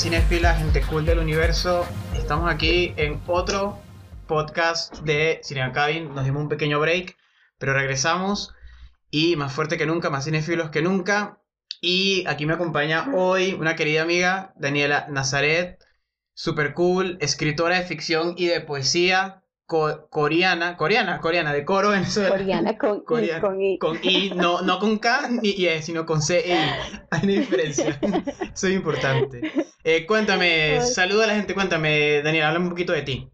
cinéfila, gente cool del universo? Estamos aquí en otro podcast de Cinema Cabin. Nos dimos un pequeño break, pero regresamos y más fuerte que nunca, más cinéfilos que nunca. Y aquí me acompaña hoy una querida amiga, Daniela Nazaret, super cool, escritora de ficción y de poesía, coreana, coreana, coreana, de coro Venezuela. Coreana con, I, con I. Con I, no, no con K ni I, sino con C e Hay una diferencia. Eso es importante. Eh, cuéntame, saluda a la gente, cuéntame, Daniel, háblame un poquito de ti.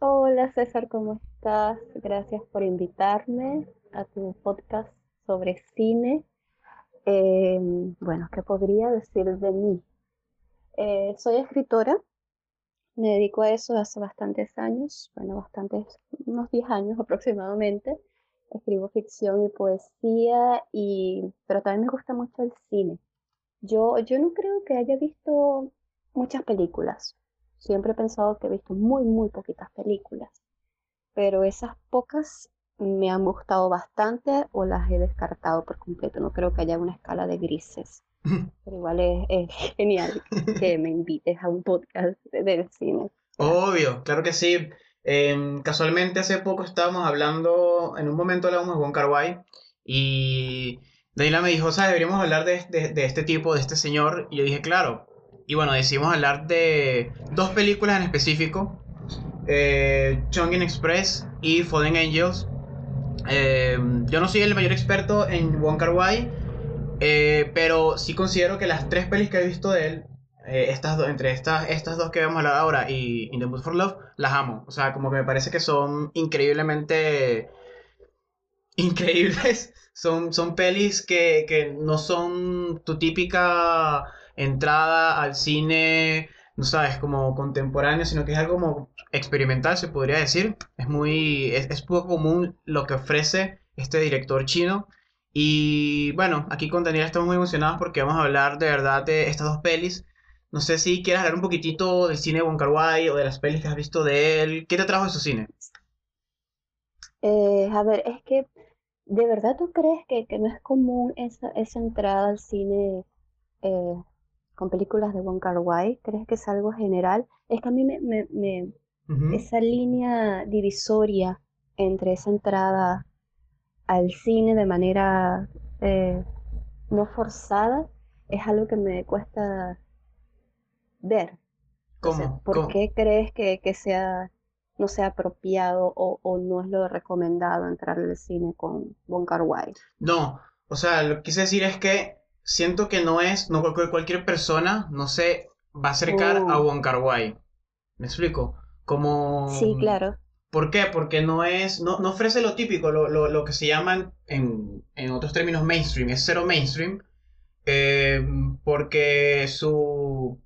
Hola César, ¿cómo estás? Gracias por invitarme a tu podcast sobre cine. Eh, bueno, ¿qué podría decir de mí? Eh, soy escritora, me dedico a eso hace bastantes años, bueno, bastantes, unos 10 años aproximadamente. Escribo ficción y poesía, y, pero también me gusta mucho el cine. Yo, yo no creo que haya visto muchas películas. Siempre he pensado que he visto muy, muy poquitas películas. Pero esas pocas me han gustado bastante o las he descartado por completo. No creo que haya una escala de grises. Pero igual es, genial que me invites a un podcast del cine. Obvio, claro que sí. Em, casualmente hace poco estábamos hablando, en un momento hablábamos Juan Carguay y Daniela me dijo, sea, deberíamos hablar de, este tipo, de este señor. Y yo dije, claro. Y bueno, decidimos hablar de dos películas en específico. Eh, Express y Fallen Angels. Em, yo no soy el mayor experto en Juan Carguay eh, pero sí considero que las tres pelis que he visto de él, eh, estas entre estas, estas dos que vamos a hablar ahora y In the Mood for Love, las amo. O sea, como que me parece que son increíblemente increíbles. Son, son pelis que, que no son tu típica entrada al cine, no sabes, como contemporáneo, sino que es algo como experimental, se podría decir. Es muy, es, es poco común lo que ofrece este director chino. Y bueno, aquí con Daniel estamos muy emocionados porque vamos a hablar de verdad de estas dos pelis. No sé si quieres hablar un poquitito del cine de Wong Kar Wai o de las pelis que has visto de él. ¿Qué te trajo de su cine? Eh, a ver, es que ¿de verdad tú crees que, no es común esa, esa entrada al cine eh, con películas de Wong Kar Wai? ¿Crees que es algo general? Es que a mí me, me, esa línea divisoria entre esa entrada al cine de manera eh, no forzada es algo que me cuesta ver. ¿Cómo? ¿Por qué crees que, sea no sea apropiado o, no es lo recomendado entrar al cine con Bon Kar No, o sea, lo que quise decir es que siento que no es, no cualquier persona no se va a acercar a Bon Kar ¿Me explico? Como... Sí, claro. ¿Por qué? Porque no es, no, no ofrece lo típico, lo, lo, lo que se llaman en, en, otros términos mainstream, es cero mainstream, eh, porque su,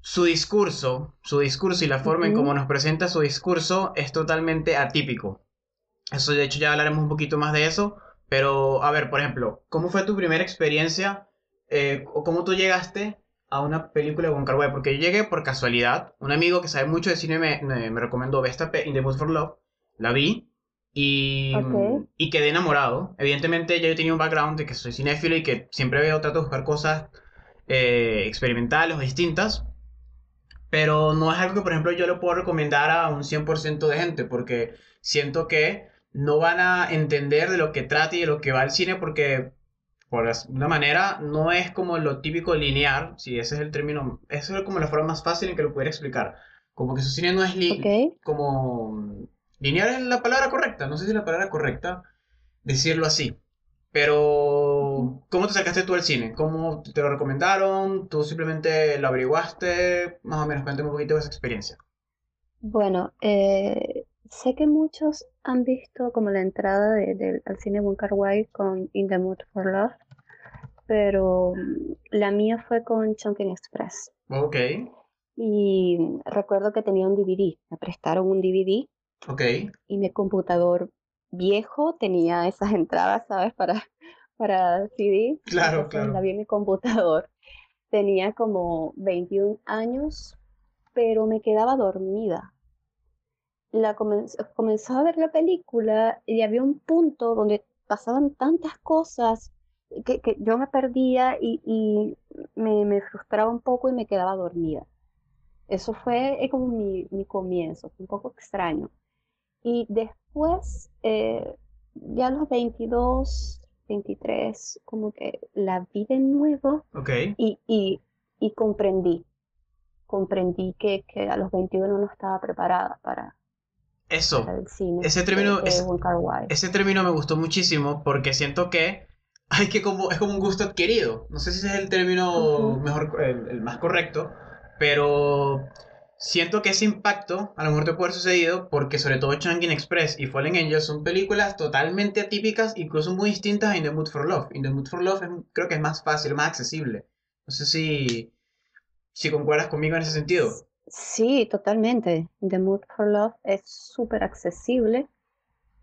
su discurso, su discurso y la forma en cómo nos presenta su discurso es totalmente atípico. Eso de hecho ya hablaremos un poquito más de eso, pero a ver, por ejemplo, ¿cómo fue tu primera experiencia eh, o cómo tú llegaste a una película de Wong Kar Wai, porque yo llegué por casualidad. Un amigo que sabe mucho de cine me, me, recomendó esta In the Mood for Love. La vi y, y quedé enamorado. Evidentemente ya yo tenía un background de que soy cinéfilo y que siempre veo, trato de buscar cosas eh, experimentales o distintas. Pero no es algo que, por ejemplo, yo le puedo recomendar a un 100% de gente, porque siento que no van a entender de lo que trata y de lo que va el cine, porque por una manera, no es como lo típico lineal, si ese es el término, eso es como la forma más fácil en que lo pudiera explicar. Como que su cine no es lineal, como lineal es la palabra correcta, no sé si es la palabra correcta decirlo así. Pero, ¿cómo te sacaste tú al cine? ¿Cómo te lo recomendaron? ¿Tú simplemente lo averiguaste? Más o menos, cuéntame un poquito de esa experiencia. Bueno, eh, sé que muchos han visto como la entrada de, al cine Bunker White con In the Mood for Love, pero mm, la mía fue con Chunkin Express. Ok. Y recuerdo que tenía un DVD, me prestaron un DVD. Ok. Y mi computador viejo tenía esas entradas, ¿sabes? Para, para CD. Claro, claro. La vi en mi computador. Tenía como 21 años, pero me quedaba dormida la comenzó a ver la película y había un punto donde pasaban tantas cosas que, yo me perdía y, me, me frustraba un poco y me quedaba dormida. Eso fue como mi, mi comienzo, fue un poco extraño. Y después, eh, ya a los 22, 23, como que la vi de nuevo y, y, y comprendí, comprendí que, que a los 21 no estaba preparada para, Eso. cine Ese término, ese término me gustó muchísimo porque siento que hay que como, es como un gusto adquirido. No sé si ese es el término Ujú. mejor, el, el más correcto, pero siento que ese impacto a lo mejor te puede haber sucedido porque sobre todo Changin Express y Fallen Angels son películas totalmente atípicas, incluso muy distintas a In the Mood for Love. In the Mood for Love es- creo que es más fácil, más accesible. No sé si, si concuerdas conmigo en ese sentido. Sí, totalmente. The Mood for Love es súper accesible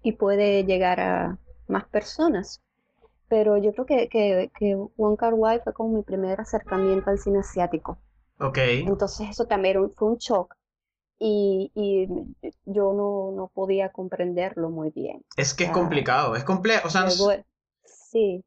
y puede llegar a más personas. Pero yo creo que, que, que Wong Kar-wai fue como mi primer acercamiento al cine asiático. Ok. Entonces eso también era un- fue un shock y, y yo no, no podía comprenderlo muy bien. Es que es Ah. complicado, es complejo. O sea, Luego, sí,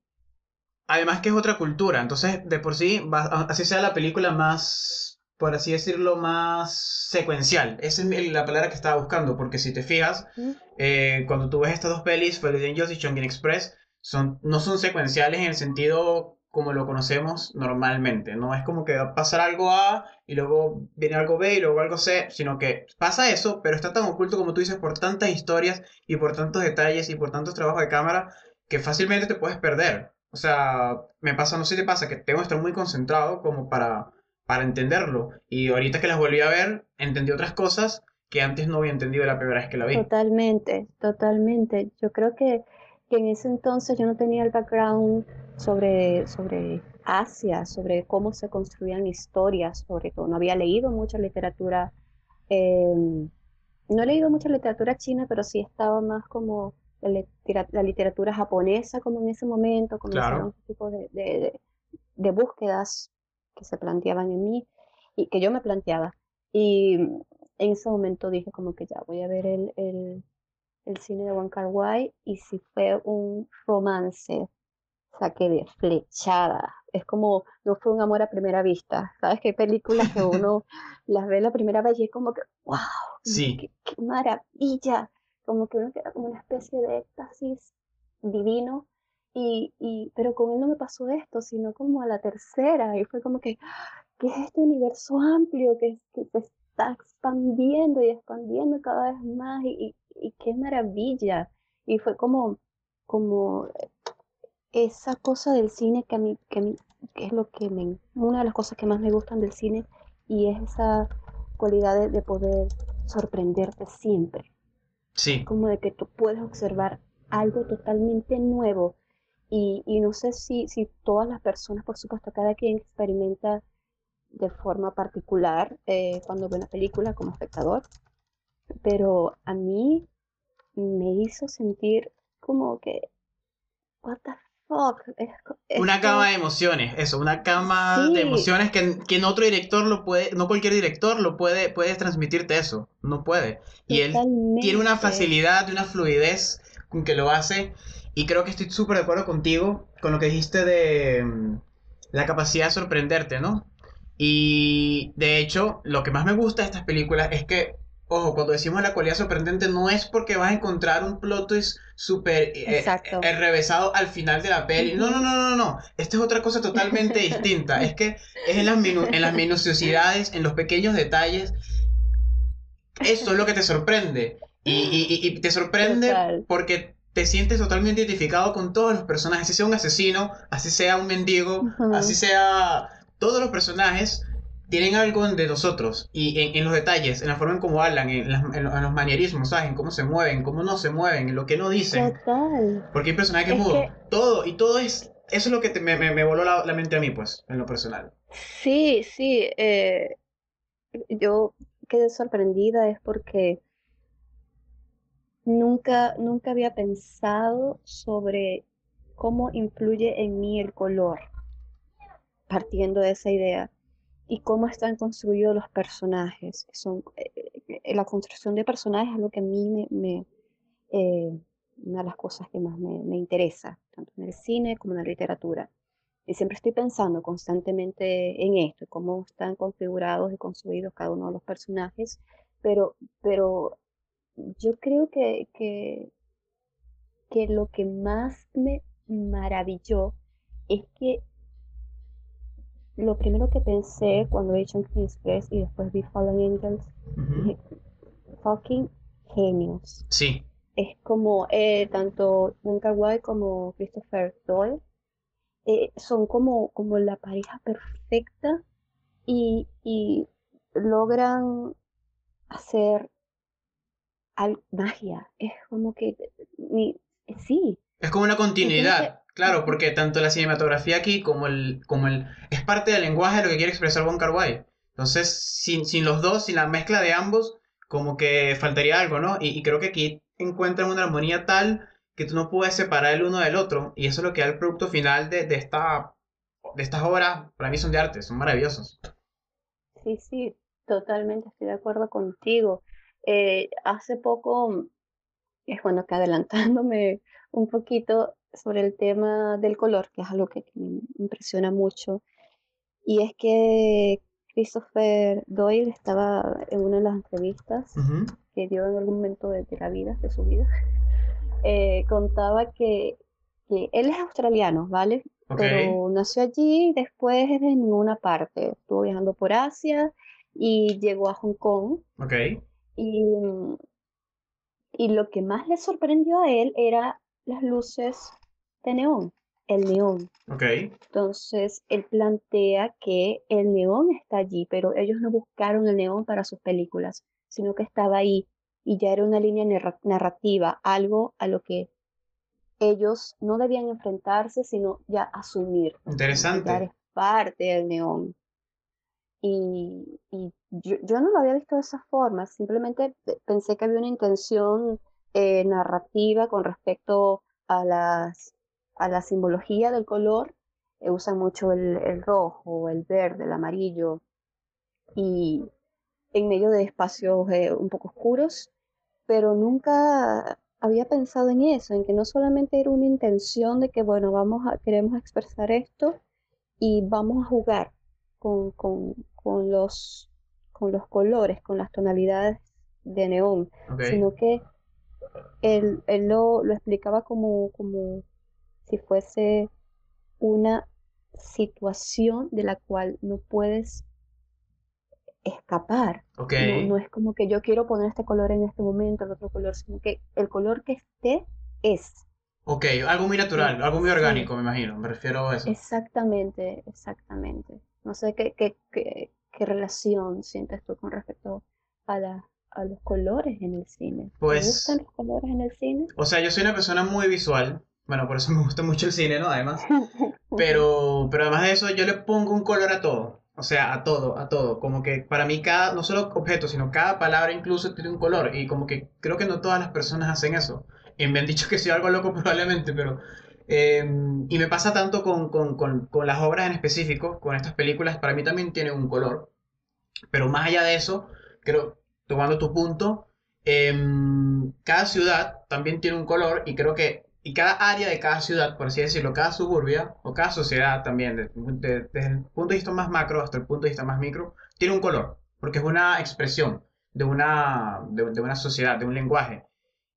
Además que es otra cultura, entonces de por sí, va- así sea la película más, por así decirlo, más secuencial. Esa es la palabra que estaba buscando, porque si te fijas, ¿Mm? eh, cuando tú ves estas dos pelis, Fallen Angels y Chongqing Express, son, no son secuenciales en el sentido como lo conocemos normalmente, no es como que va a pasar algo A y luego viene algo B y luego algo C, sino que pasa eso, pero está tan oculto como tú dices por tantas historias y por tantos detalles y por tantos trabajos de cámara que fácilmente te puedes perder. O sea, me pasa, no sé si te pasa, que tengo que estar muy concentrado como para, para entenderlo. Y ahorita que las volví a ver, entendí otras cosas que antes no había entendido la primera vez que la vi. totalmente, totalmente. Yo creo que, que en ese entonces yo no tenía el background sobre, sobre Asia, sobre cómo se construían historias, sobre todo. No había leído mucha literatura, eh, no he leído mucha literatura china, pero sí estaba más como la, litera- la literatura japonesa, como en ese momento comenzaron Claro. ese tipo de, de, de- de búsquedas que se planteaban en mí y que yo me planteaba. Y en ese momento dije como que ya voy a ver el, el, el cine de Wong Kar-wai y si fue un romance, saqué de flechada. Es como, no fue un amor a primera vista. ¿Sabes? Que hay películas que uno las ve la primera vez y es como que, wow, Sí. qué, qué maravilla. Como que uno queda como una especie de éxtasis divino. Y, y, pero con él no me pasó esto, sino como a la tercera. Y fue como que, ¿qué es este universo amplio que, que se está expandiendo y expandiendo cada vez más? Y, y, y qué maravilla. Y fue como, como esa cosa del cine que a mí, que a mí- que es lo que me, una de las cosas que más me gustan del cine, y es esa cualidad de, de poder sorprenderte siempre, Sí, como de que tú puedes observar algo totalmente nuevo, y, y no sé si, si todas las personas, por supuesto, cada quien experimenta de forma particular eh, cuando ve una película como espectador, pero a mí me hizo sentir como que, what the fuck, es, una que- cama de emociones, eso, una cama de emociones que, que en otro director lo puede, no cualquier director lo puede, puede transmitirte eso, no puede. Y él tiene una facilidad, una fluidez con que lo hace. Y creo que estoy súper de acuerdo contigo con lo que dijiste de mm, la capacidad de sorprenderte, ¿no? Y de hecho, lo que más me gusta de estas películas es que, ojo, cuando decimos la cualidad sorprendente, no es porque vas a encontrar un plot twist súper eh, eh, revesado al final de la peli. No, no, no, no, no. Esto es otra cosa totalmente distinta. Es que es en las, minu- en las minuciosidades, en los pequeños detalles. Eso es lo que te sorprende. Y, y- y- y te sorprende Total. porque te sientes totalmente identificado con todos los personajes, así sea un asesino, así sea un mendigo, Ujú. así sea... Todos los personajes tienen algo de nosotros y en, en los detalles, en la forma en cómo hablan, en, las- en en los manierismos, ¿sabes? En cómo se mueven, cómo no se mueven, en lo que no dicen. Total. Porque hay personajes que Es mudo. que- Todo, y todo es... Eso es lo que te- me, me- me voló la, la mente a mí, pues, en lo personal. Sí, sí. eh, yo quedé sorprendida es porque nunca, nunca había pensado sobre cómo influye en mí el color, partiendo de esa idea, y cómo están construidos los personajes. Son, eh, eh, la construcción de personajes es lo que a mí me, me, eh, una de las cosas que más me, me interesa, tanto en el cine como en la literatura. y siempre estoy pensando constantemente en esto, cómo están configurados y construidos cada uno de los personajes, pero, pero yo creo que, que, que lo que más me maravilló es que lo primero que pensé cuando vi Chunking Express y después vi Fallen Angels, dije, fucking genios. Sí. Es como eh, tanto Wonka Wai como Christopher Doyle eh, son como, como la pareja perfecta y, y logran hacer al, magia. Es como que sí. Es como una continuidad. Claro, porque tanto la cinematografía aquí como el, como el... es parte del lenguaje de lo que quiere expresar Wong Kar Wai. Entonces, sin, sin los dos, sin la mezcla de ambos, como que faltaría algo, ¿no? Y, creo que aquí encuentran una armonía tal que tú no puedes separar el uno del otro. Y eso es lo que da el producto final de, de, esta, de estas obras. Para mí son de arte, son maravillosos. Sí, sí, totalmente estoy de acuerdo contigo. Eh, hace poco, es bueno que adelantándome un poquito, sobre el tema del color, que es algo que, me impresiona mucho, y es que Christopher Doyle estaba en una de las entrevistas que dio en algún momento de, la vida, de su vida, eh, contaba que, él es australiano, ¿vale? Pero nació allí y después de ninguna parte. Estuvo viajando por Asia y llegó a Hong Kong. Y, y lo que más le sorprendió a él era las luces de neón, el neón. Entonces, él plantea que el neón está allí, pero ellos no buscaron el neón para sus películas, sino que estaba ahí y ya era una línea narrativa, algo a lo que ellos no debían enfrentarse, sino ya asumir. Interesante. es parte del neón. Y, yo, no lo había visto de esa forma, simplemente pensé que había una intención eh, narrativa con respecto a las a la simbología del color, eh, usan mucho el, rojo, el verde, el amarillo, y en medio de espacios eh, un poco oscuros, pero nunca había pensado en eso, en que no solamente era una intención de que, bueno, vamos a, queremos expresar esto y vamos a jugar con, los, con los colores, con las tonalidades de neón, sino que él, lo, lo, explicaba como, como si fuese una situación de la cual no puedes escapar. No, es como que yo quiero poner este color en este momento, el otro color, sino que el color que esté es. Ok, algo muy natural, algo muy orgánico, me imagino, me refiero a eso. Exactamente, exactamente. No sé qué, qué, qué, qué relación sientes tú con respecto a, la, a los colores en el cine. Pues, ¿Te gustan los colores en el cine? O sea, yo soy una persona muy visual, bueno, por eso me gusta mucho el cine, ¿no? Además. Pero, pero además de eso, yo le pongo un color a todo. O sea, a todo, a todo. Como que para mí cada, no solo objeto, sino cada palabra incluso tiene un color. Y como que creo que no todas las personas hacen eso. Y me han dicho que soy algo loco probablemente, pero... Em, y me pasa tanto con, con, con, con, las obras en específico, con estas películas, para mí también tienen un color. Pero más allá de eso, creo, tomando tu punto, em, cada ciudad también tiene un color y creo que y cada área de cada ciudad, por así decirlo, cada suburbia o cada sociedad también, desde, el punto de vista más macro hasta el punto de vista más micro, tiene un color, porque es una expresión de una, de, una sociedad, de un lenguaje.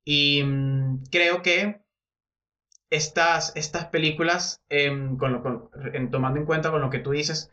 Y mm, creo que estas, estas películas, em, con tomando en cuenta con lo que tú dices,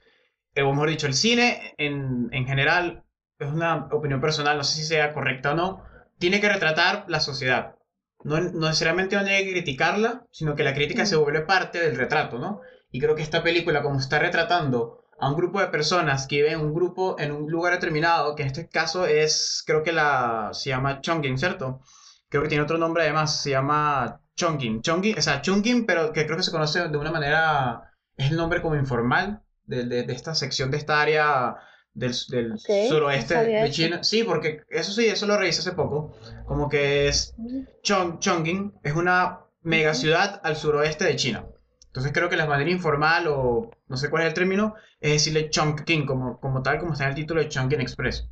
eh, o mejor dicho, el cine en, en general, es una opinión personal, no sé si sea correcta o no, tiene que retratar la sociedad no, necesariamente no hay que criticarla, sino que la crítica se vuelve parte del retrato, ¿no? Y creo que esta película, como está retratando a un grupo de personas que viven en un grupo en un lugar determinado, que en este caso es, creo que la, se llama Chongqing, ¿cierto? Creo que tiene otro nombre además, se llama Chongqing. Chongqing, o sea, Chongqing, pero que creo que se conoce de una manera, es el nombre como informal de, de, de esta sección, de esta área del, del suroeste de China. Sí, porque eso sí, eso lo revisé hace poco. Como que es Chong, Chongqing, es una mega ciudad al suroeste de China. Entonces creo que la manera informal, o no sé cuál es el término, es decirle Chongqing, como, como tal, como está en el título de Chongqing Express.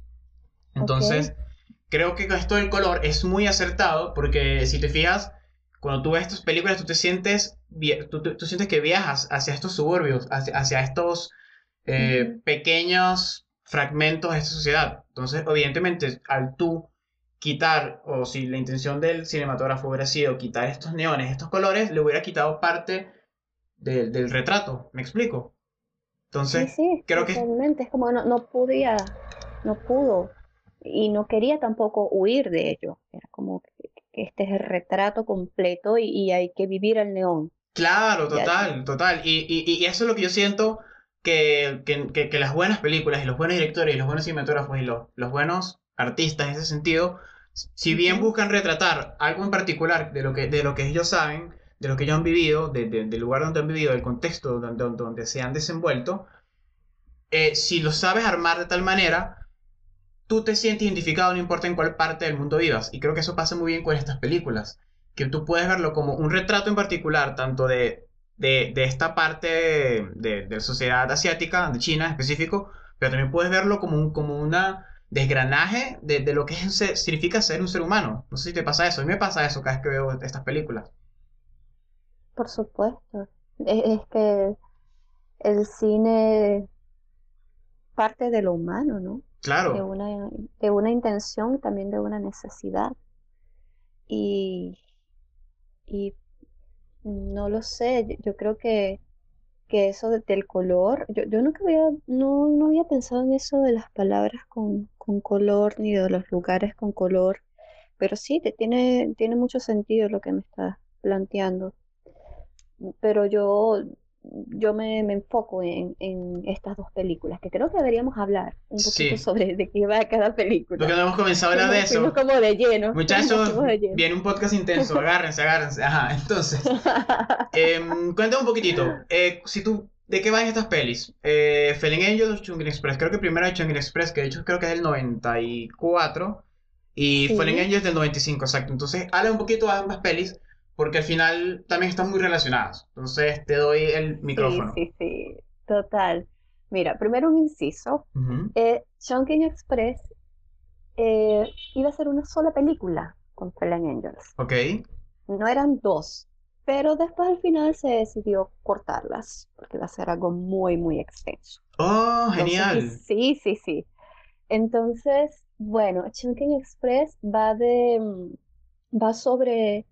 Entonces, creo que esto del color es muy acertado, porque si te fijas, cuando tú ves estas películas, tú te sientes tú, sientes que viajas hacia estos suburbios, hacia, estos eh, pequeños fragmentos de esta sociedad. Entonces, evidentemente, al tú quitar, o si la intención del cinematógrafo hubiera sido quitar estos neones, estos colores, le hubiera quitado parte del, retrato. ¿Me explico? Entonces, sí, creo que... Es como no, no podía, no pudo y no quería tampoco huir de ello. Era como que, este es el retrato completo y, hay que vivir el neón. Claro, total, total. Y, y, eso es lo que yo siento que, que, las buenas películas y los buenos directores y los buenos cinematógrafos y los, los buenos artistas en ese sentido, si bien buscan retratar algo en particular de lo que, de lo que ellos saben, de lo que ellos han vivido, del lugar donde han vivido, del contexto donde, donde, se han desenvuelto, eh, si lo sabes armar de tal manera, tú te sientes identificado no importa en cuál parte del mundo vivas. Y creo que eso pasa muy bien con estas películas, que tú puedes verlo como un retrato en particular, tanto de, de, esta parte de, la sociedad asiática, de China en específico, pero también puedes verlo como, un, como una desgranaje de, lo que significa ser un ser humano. No sé si te pasa eso, a mí me pasa eso cada vez que veo estas películas. Por supuesto. Es, que el cine parte de lo humano, ¿no? Claro. De una, de una intención y también de una necesidad. Y, y no lo sé, yo, creo que, que eso del color, yo, yo nunca había, no, no había pensado en eso de las palabras con, con color ni de los lugares con color, pero sí, te tiene, tiene mucho sentido lo que me estás planteando pero yo, yo me, enfoco en, estas dos películas, que creo que deberíamos hablar un poquito sobre de qué va cada película. Porque no hemos comenzado a hablar de eso. como de lleno. Muchachos, viene un podcast intenso, agárrense, agárrense. Ajá, entonces, em, cuéntame un poquitito, eh, si tú, ¿de qué van estas pelis? Eh, Fallen Angel o Chungin Express, creo que primero hay Chungin Express, que de hecho creo que es del 94, y Fallen Angel es del 95, exacto. Entonces, habla un poquito de ambas pelis, porque al final también están muy relacionadas. Entonces te doy el micrófono. Sí, sí, sí, total. Mira, primero un inciso. Uh Express eh, iba a ser una sola película con Fallen Angels. Ok. No eran dos, pero después al final se decidió cortarlas porque iba a ser algo muy, muy extenso. Oh, genial. sí, sí, sí. Entonces, bueno, Chunking Express va de mm, va sobre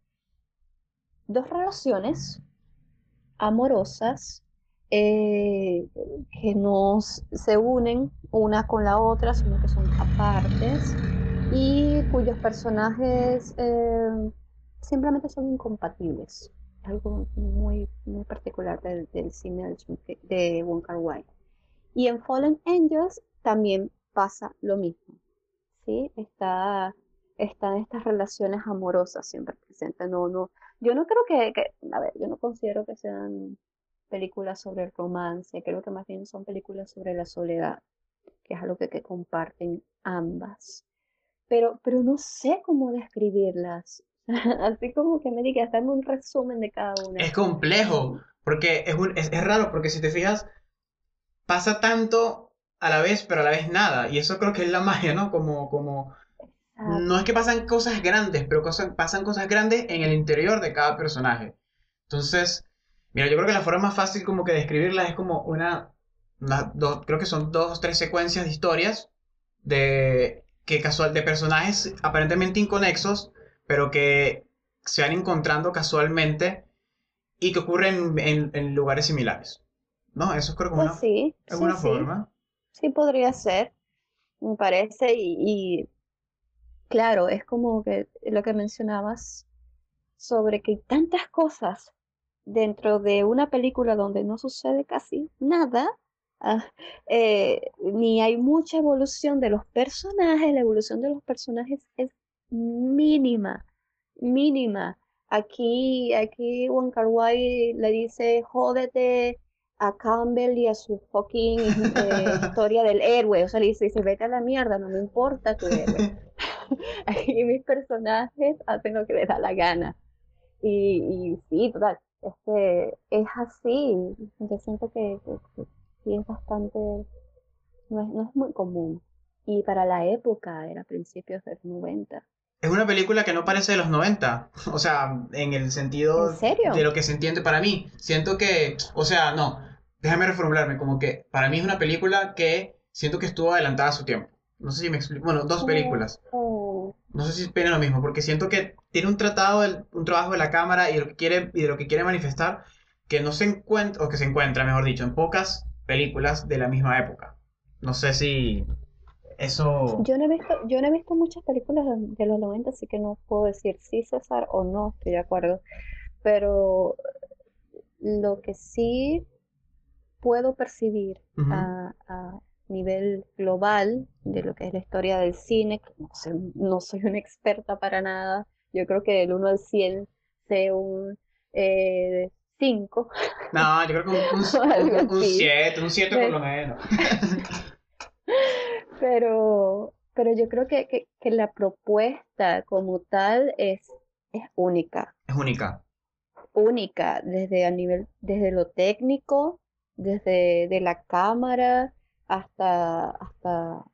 dos relaciones amorosas eh, que no se unen una con la otra, sino que son apartes y cuyos personajes eh, simplemente son incompatibles. Algo muy, muy particular del, cine de Wong Kar Wai. Y en Fallen Angels también pasa lo mismo. ¿sí? Está, están estas relaciones amorosas siempre presentes. No, no, yo no creo que, a ver, yo no considero que sean películas sobre el romance, creo que más bien son películas sobre la soledad, que es algo que, comparten ambas. Pero, pero no sé cómo describirlas. Así como que me digas, dame un resumen de cada una. Es complejo, porque es, es, es raro, porque si te fijas, pasa tanto a la vez, pero a la vez nada. Y eso creo que es la magia, ¿no? Como, como no es que pasan cosas grandes, pero pasan cosas grandes en el interior de cada personaje. Entonces, mira, yo creo que la forma más fácil como que describirla es como una, creo que son dos o tres secuencias de historias de, que casual, de personajes aparentemente inconexos, pero que se van encontrando casualmente y que ocurren en, lugares similares. ¿No? Eso creo que es pues una, sí, forma. Sí. podría ser, me parece, y Claro, es como que lo que mencionabas sobre que hay tantas cosas dentro de una película donde no sucede casi nada, ah, eh, ni hay mucha evolución de los personajes, la evolución de los personajes es mínima, mínima. Aquí, aquí Kar Wai le dice, jódete a Campbell y a su fucking eh, historia del héroe. O sea, le dice, vete a la mierda, no me importa tu héroe. Aquí mis personajes hacen lo que les da la gana. Y, y sí, total, este, es así. Yo siento que, sí es bastante, no es, no es muy común. Y para la época, era principios de los 90, es una película que no parece de los 90. O sea, en el sentido ¿En serio? de lo que se entiende para mí. Siento que, o sea, no, déjame reformularme, como que para mí es una película que siento que estuvo adelantada a su tiempo. No sé si me explico. Bueno, dos películas. No sé si opinan lo mismo, porque siento que tiene un tratado, del- un trabajo de la cámara y de lo que quiere, y de lo que quiere manifestar que no se encuentra, o que se encuentra, mejor dicho, en pocas películas de la misma época. No sé si eso... Yo no he visto, yo no he visto muchas películas de los 90, así que no puedo decir sí, César, o no, estoy de acuerdo. Pero lo que sí puedo percibir a nivel global de lo que es la historia del cine, que no sé, no soy una experta para nada. Yo creo que del 1 al 100 sé un eh, 5. No, yo creo que un, un, Algo un, un así. 7, un 7 por lo menos. Pero, pero yo creo que, que, que la propuesta como tal es, es única. Es única. única desde a nivel, desde lo técnico, desde de la cámara hasta, hasta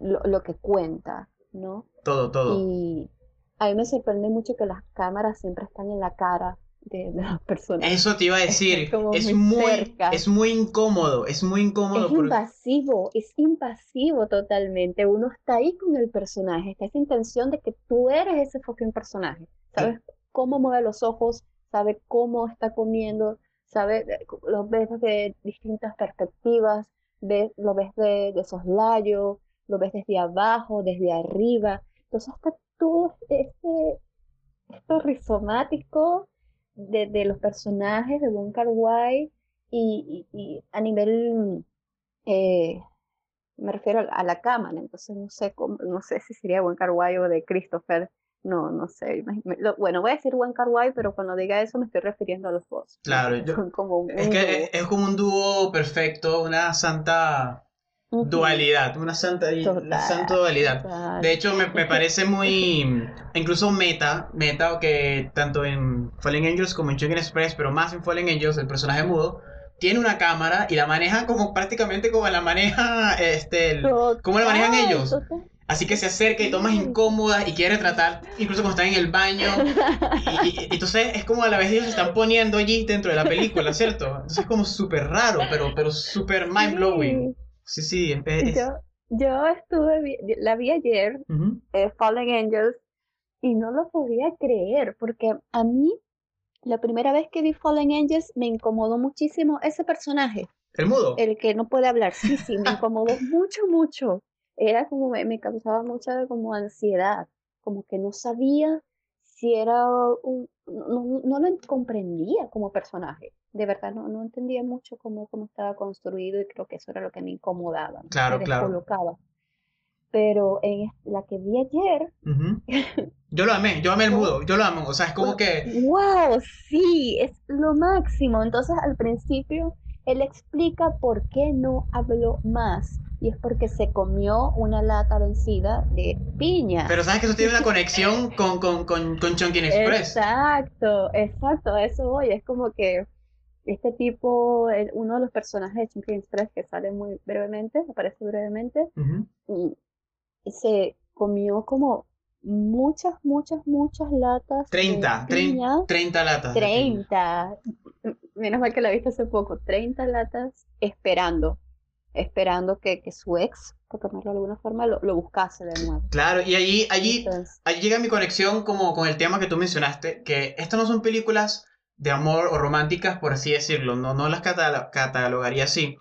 lo, lo que cuenta, ¿no? Todo, todo. Y a mí me sorprende mucho que las cámaras siempre están en la cara de, las personas. Eso te iba a decir. Es muy cerca. es muy incómodo. Es muy incómodo. Es porque- invasivo, es invasivo totalmente. Uno está ahí con el personaje, está esa intención de que tú eres ese fucking personaje. Sabes cómo mueve los ojos, sabes cómo está comiendo, sabes, eh, lo ves desde distintas perspectivas, ves, lo ves de, de soslayo, lo ves desde abajo, desde arriba. Entonces está todo este, esto rizomático de, los personajes de Kar Wai y, a nivel eh, me refiero a, la- cámara, entonces no sé cómo- no sé si sería Kar Wai o de Christopher, no, no sé, imagi- me- lo- bueno, voy a decir Wong Kar Wai, pero cuando diga eso me estoy refiriendo a los dos, Claro, yo- son como un Es que es, es como un dúo perfecto, una santa dualidad, una santa, una Total, santa dualidad. total. De hecho, me, me parece muy, incluso meta, meta que tanto en Fallen Angels como en Chicken Express, pero más en Fallen Angels, el personaje mudo, tiene una cámara y la maneja como prácticamente como la maneja este, el- ¿cómo la manejan ellos? total. Así que se acerca y tomas incómodas y quiere retratar, incluso cuando están en el baño. Y, y- entonces es como a la vez ellos se están poniendo allí dentro de la película, ¿cierto? Entonces es como súper raro, pero, pero súper mind blowing. Sí. Sí, es- Yo, yo estuve, la vi ayer, Ujú. eh, Fallen Angels, y no lo podía creer, porque a mí, la primera vez que vi Fallen Angels, me incomodó muchísimo ese personaje, El mudo. el que no puede hablar. Sí, sí, me incomodó mucho, mucho. Era como, me, me causaba mucha como ansiedad, como que no sabía si era un, no, no- lo comprendía como personaje. De verdad, no, no entendía mucho cómo, cómo estaba construido y creo que eso era lo que me incomodaba, Claro, me claro. descolocaba. Pero en la que vi ayer, Ujú. Yo lo amé, yo amé el mudo, yo lo amo. O sea, es como que. wow, sí, es lo máximo. Entonces al principio él explica por qué no habló más y es porque se comió una lata vencida de piña. Pero sabes que eso tiene una conexión con, con, con, con Chunkin Express. Exacto, exacto, a eso voy. Es como que este tipo, el- uno de los personajes de Chunky Express que sale muy brevemente, aparece brevemente, y y se comió como muchas, muchas, muchas latas de 30, trein- piña. 30 latas. de piña. 30. Menos mal que la viste hace poco. 30 latas esperando. Esperando que, que su ex, por ponerlo de alguna forma, lo, lo buscase de nuevo. Claro, y allí, allí, Entonces, allí llega mi conexión como con el tema que tú mencionaste, que estas no son películas de amor o románticas, por así decirlo, no, no las catalo- catalogaría así,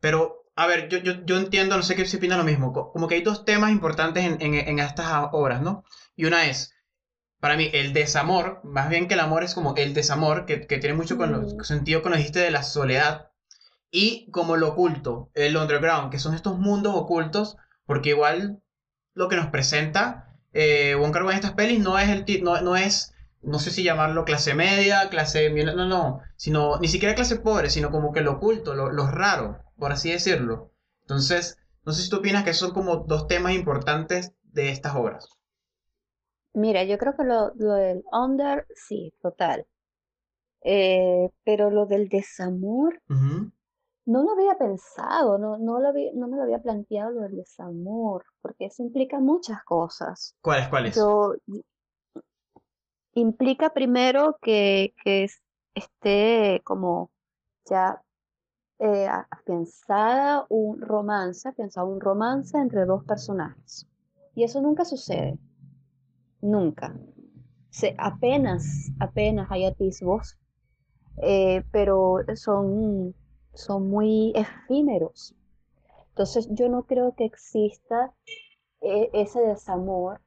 pero a ver, yo, yo, yo entiendo, no sé qué si opinan lo mismo, co- como que hay dos temas importantes en, en, en estas obras, ¿no? Y una es, para mí, el desamor, más bien que el amor es como el desamor, que, que tiene mucho con lo- sentido con lo que dijiste de la soledad, y como lo oculto, el underground, que son estos mundos ocultos, porque igual lo que nos presenta eh, Wong Kar en estas pelis no es el no, no es no sé si llamarlo clase media, clase no no no, sino ni siquiera clase pobre, sino como que lo oculto, lo, lo raro, por así decirlo. Entonces, no sé si tú opinas que son como dos temas importantes de estas obras. mira, yo creo que lo, lo del under, sí, total. Eh, pero lo del desamor. No lo había pensado, no, no, lo había- no me lo había planteado lo del desamor, porque eso implica muchas cosas. ¿Cuáles, cuáles? Yo, implica primero que, que es- esté como ya eh, afianzada un romance, afianzado un romance entre dos personajes. Y eso nunca sucede, nunca. Se, apenas, apenas hay atisbos, eh, pero son, son muy efímeros. Entonces yo no creo que exista eh, ese desamor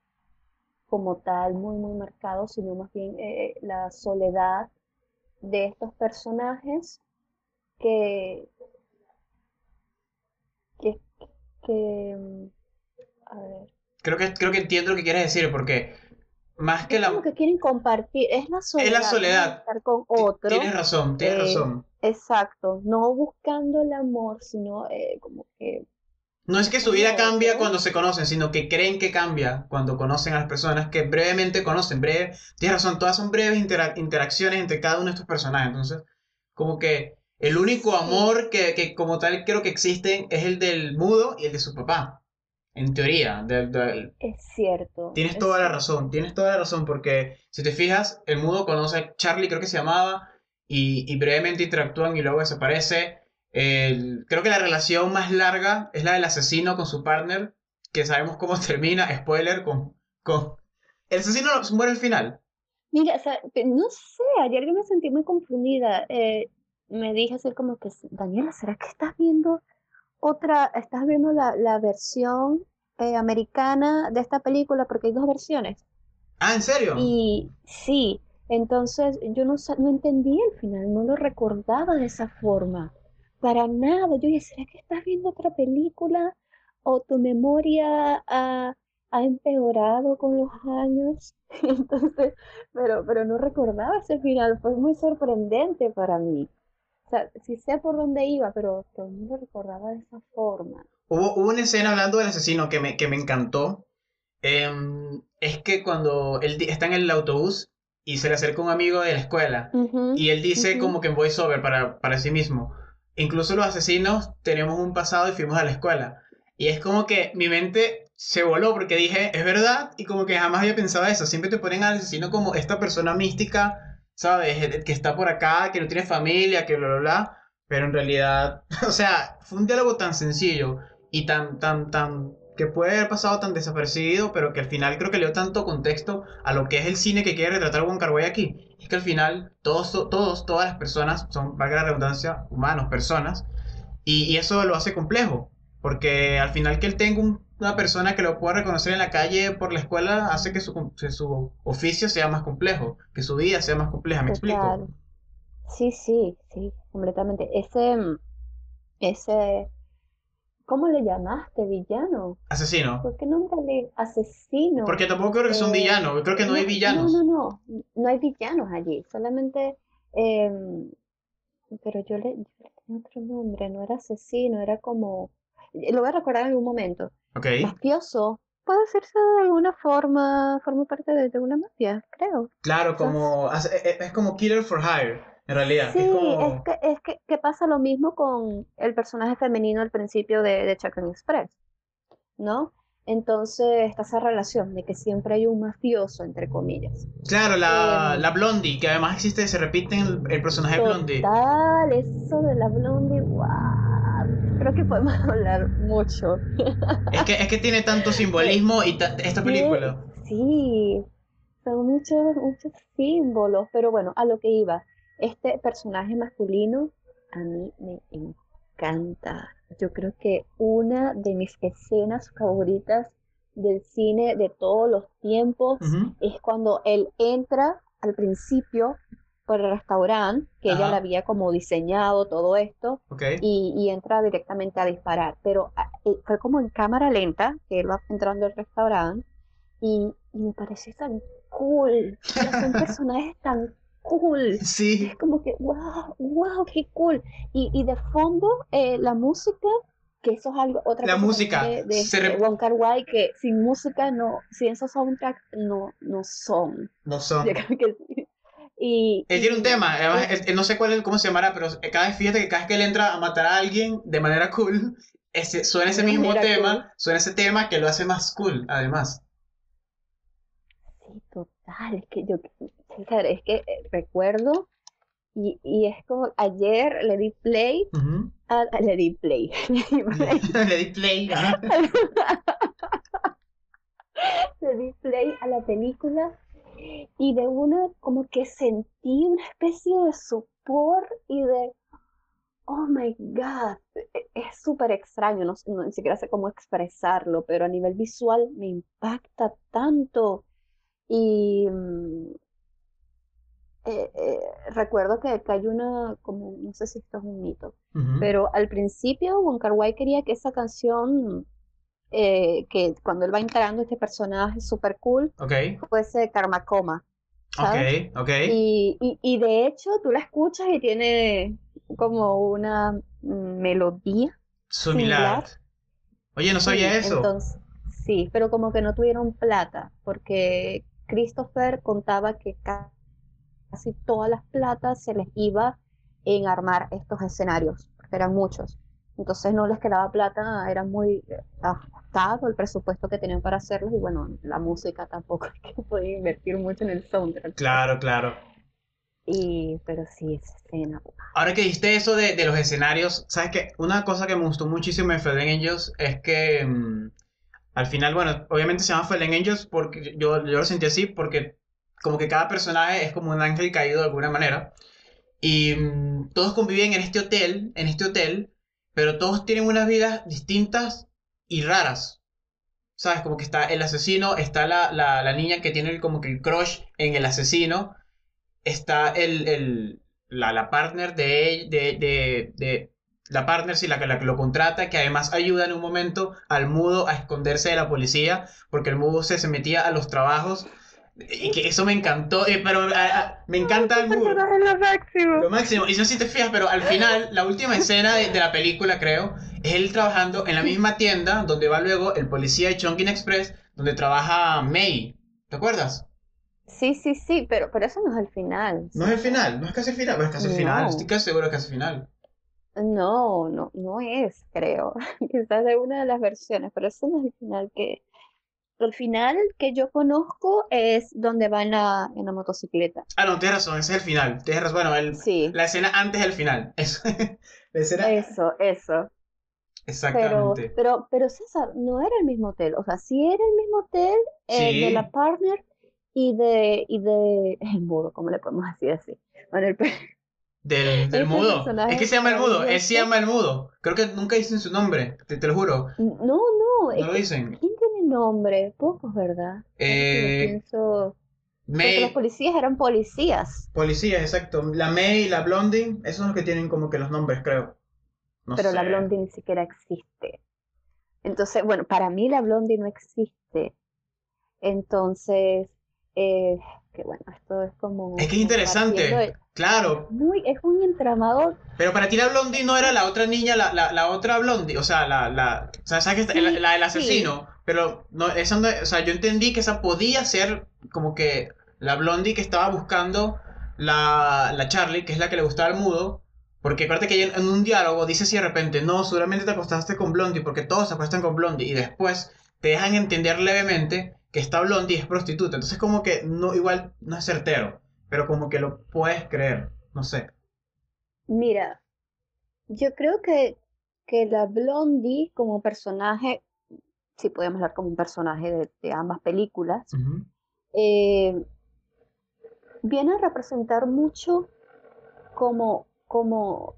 como tal muy, muy marcado, sino más bien eh, la soledad de estos personajes que, que, que, mm, a ver, Creo que, creo que entiendo lo que quieres decir, porque más que es la... como que quieren compartir, es la soledad, no soledad. estar con otro, Tienes razón, tienes eh, razón. exacto, no buscando el amor, sino eh, como que No es que su vida cambia cuando se conocen, sino que creen que cambia cuando conocen a las personas que brevemente conocen. Breve, tienes razón, todas son breves intera- interacciones entre cada uno de estos personajes. Entonces, como que el único amor que, que como tal creo que existen es el del mudo y el de su papá. En teoría. del- del- es cierto, Tienes es toda la razón, tienes toda la razón, porque si te fijas, el mudo conoce a Charlie, creo que se llamaba, y, y brevemente interactúan y luego desaparece. El- creo que la relación más larga es la del asesino con su partner, que sabemos cómo termina, spoiler, con, con... El asesino muere al final. Mira, o sea, no sé, ayer yo me sentí muy confundida. eh, me dije así como que, Daniela, ¿será que estás viendo otra, estás viendo la, la versión eh, americana de esta película? Porque hay dos versiones. Ah, ¿en serio? Y sí, entonces yo no, no entendí el final, no lo recordaba de esa forma. Para nada. Yo dije, ¿será que estás viendo otra película? ¿O tu memoria ha, ha empeorado con los años? Entonces, pero, pero no recordaba ese final. Fue muy sorprendente para mí. Sea, sí sé por dónde iba, pero, pero no lo recordaba de esa forma. Hubo, hubo una escena hablando del asesino que me, que me encantó. Em, es que cuando él está en el autobús y se le acerca un amigo de la escuela y él dice como que en voiceover para, para sí mismo, incluso los asesinos tenemos un pasado y fuimos a la escuela. Y es como que mi mente se voló porque dije, es verdad, y como que jamás había pensado eso. Siempre te ponen al asesino como esta persona mística, ¿sabes? Que está por acá, que no tiene familia, que bla, bla, bla. Pero en realidad, o sea, fue un diálogo tan sencillo y tan, tan, tan, que puede haber pasado tan desapercibido, pero que al final creo que le dio tanto contexto a lo que es el cine que quiere retratar Kar Wai aquí. Es que al final todos, todos, todas las personas son, valga la redundancia, humanos, personas, y eso lo hace complejo, porque al final que él tenga un- una persona que lo pueda reconocer en la calle por la escuela hace que su, que su oficio sea más complejo, que su vida sea más compleja, ¿me explico? Sí, sí, sí, completamente. Ese, ese, ¿cómo le llamaste? ¿Villano? Asesino. ¿Por qué nombre le asesino? Porque tampoco creo que son Eh, villanos, creo que no, hay no, villanos. No, no, no, no hay villanos allí, solamente, em, pero yo le, yo le tenía otro nombre, no era asesino, era como, lo voy a recordar en algún momento, Ok. mafioso, puede decirse de alguna forma, forma parte de, de una mafia, creo. Claro, como, es, es- es como Killer for Hire, en realidad. Sí, es es como... que, es que, que pasa lo mismo con el personaje femenino al principio de, de Chacan Express, ¿no? Entonces está esa relación de que siempre hay un mafioso, entre comillas. Claro, la, Em, la Blondie, que además existe, se repite en el, el personaje Blondie. Total, eso de la blondie, wow. Creo que podemos hablar mucho. Es que, es que tiene tanto simbolismo y ta- esta película. Sí, son muchos, muchos símbolos, pero bueno, a lo que iba. Este personaje masculino a mí me encanta. Yo creo que una de mis escenas favoritas del cine de todos los tiempos Ujú. es cuando él entra al principio por el restaurante, que ella Ajá. le había como diseñado todo esto, Ok. y, y entra directamente a disparar. Pero ah, eh, fue como en cámara lenta, que él va entrando al restaurante, y, y me pareció tan cool. Son personajes tan cool. Sí, Es como que, wow, wow, qué cool. Y, y de fondo, eh, la música, que eso es algo, otra La cosa música, de, de se rep- Wong Kar Wai, que sin música no, sin esos soundtracks no, no son. no son. Que. Y, él tiene un tema, además, él, no sé cuál es, cómo se llamará, pero cada vez, fíjate que cada vez que él entra a matar a alguien de manera cool, ese, suena ese mismo tema, suena ese tema que lo hace más cool, además. Sí, total, es que yo, es que eh, recuerdo y, y, es como ayer le di play, a, le di play, le di play, le di play a la película y de una como que sentí una especie de sopor y de, oh my god, e, es súper extraño, no, no, ni siquiera sé cómo expresarlo, pero a nivel visual me impacta tanto. Y mm, eh, eh, recuerdo que, que, hay una, como, no sé si esto es un mito, pero al principio Wong Kar Wai quería que esa canción eh, que cuando él va entrando este personaje súper cool, okay. fuese Karma Coma. ¿sabes? Y, y, y, de hecho tú la escuchas y tiene como una melodía similar. Oye, no sabía eso. Entonces, sí, pero como que no tuvieron plata, porque Christopher contaba que casi todas las platas se les iba en armar estos escenarios, porque eran muchos. Entonces no les quedaba plata, era muy el presupuesto que tenían para hacerlos y bueno, la música tampoco es que podía invertir mucho en el soundtrack. Claro, claro. Y, pero sí, esa escena. Ahora que dijiste eso de, de los escenarios, ¿sabes qué? Una cosa que me gustó muchísimo en Fallen Angels es que mm, al final, bueno, obviamente se llama Fallen Angels porque yo, yo lo sentí así porque como que cada personaje es como un ángel caído de alguna manera. Y mm, todos conviven en este hotel, en este hotel, pero todos tienen unas vidas distintas y raras. ¿Sabes? Como que está el asesino, está la, la, la niña que tiene como que el crush en el asesino, está el, el la, la, partner de, de, de, de la partner, sí, la que, la que lo contrata, que además ayuda en un momento al mudo a esconderse de la policía, porque el mudo se, se metía a los trabajos y que eso me encantó, eh, pero me encanta el mudo. Lo máximo. Lo máximo. Y no sé si te fijas, pero al final, la última escena de, la película, creo, es él trabajando en la misma tienda donde va luego el policía de Chongqing Express, donde trabaja May. ¿Te acuerdas? Sí, sí, sí, pero, pero eso no es el final. No es el final, no es casi el final, es casi el final, estoy casi seguro que es el final. No, no, no es, creo. Quizás de una de las versiones, pero eso no es el final que el final que yo conozco es donde va en la, en la motocicleta. Ah, no, tienes razón, ese es el final. Tienes razón, bueno, el, sí. la escena antes del final. Eso, eso, eso. Exactamente. Pero, pero, pero César, no era el mismo hotel. O sea, sí era el mismo hotel eh, de la partner y de, y de el mudo, ¿cómo le podemos decir así? Bueno, el, del, del mudo. Es que se llama el mudo, él se llama el mudo. Creo que nunca dicen su nombre, te, te lo juro. No, no. No lo dicen nombre, pocos, ¿verdad? Eh, pienso... Porque los policías eran policías. Policías, exacto. La May y la Blondie, esos son los que tienen como que los nombres, creo. Pero la Blondie ni siquiera existe. Entonces, bueno, para mí la Blondie no existe. Entonces, eh, que bueno, esto es como... Es que es interesante. Claro. Muy, es un entramado. Pero para ti la Blondie no era la otra niña, la, la, la otra Blondie, o sea, la, la, o sea, ¿sabes que la, del asesino? Pero no, esa no, o sea, yo entendí que esa podía ser como que la Blondie que estaba buscando la, la Charlie, que es la que le gustaba al mudo. Porque acuérdate que en un diálogo dice si de repente, no, seguramente te acostaste con Blondie, porque todos se acuestan con Blondie. Y después te dejan entender levemente que esta Blondie es prostituta. Entonces como que no, igual no es certero, pero como que lo puedes creer, no sé. Mira, yo creo que, que la Blondie como personaje si podemos hablar como un personaje de, ambas películas, eh, viene a representar mucho como, como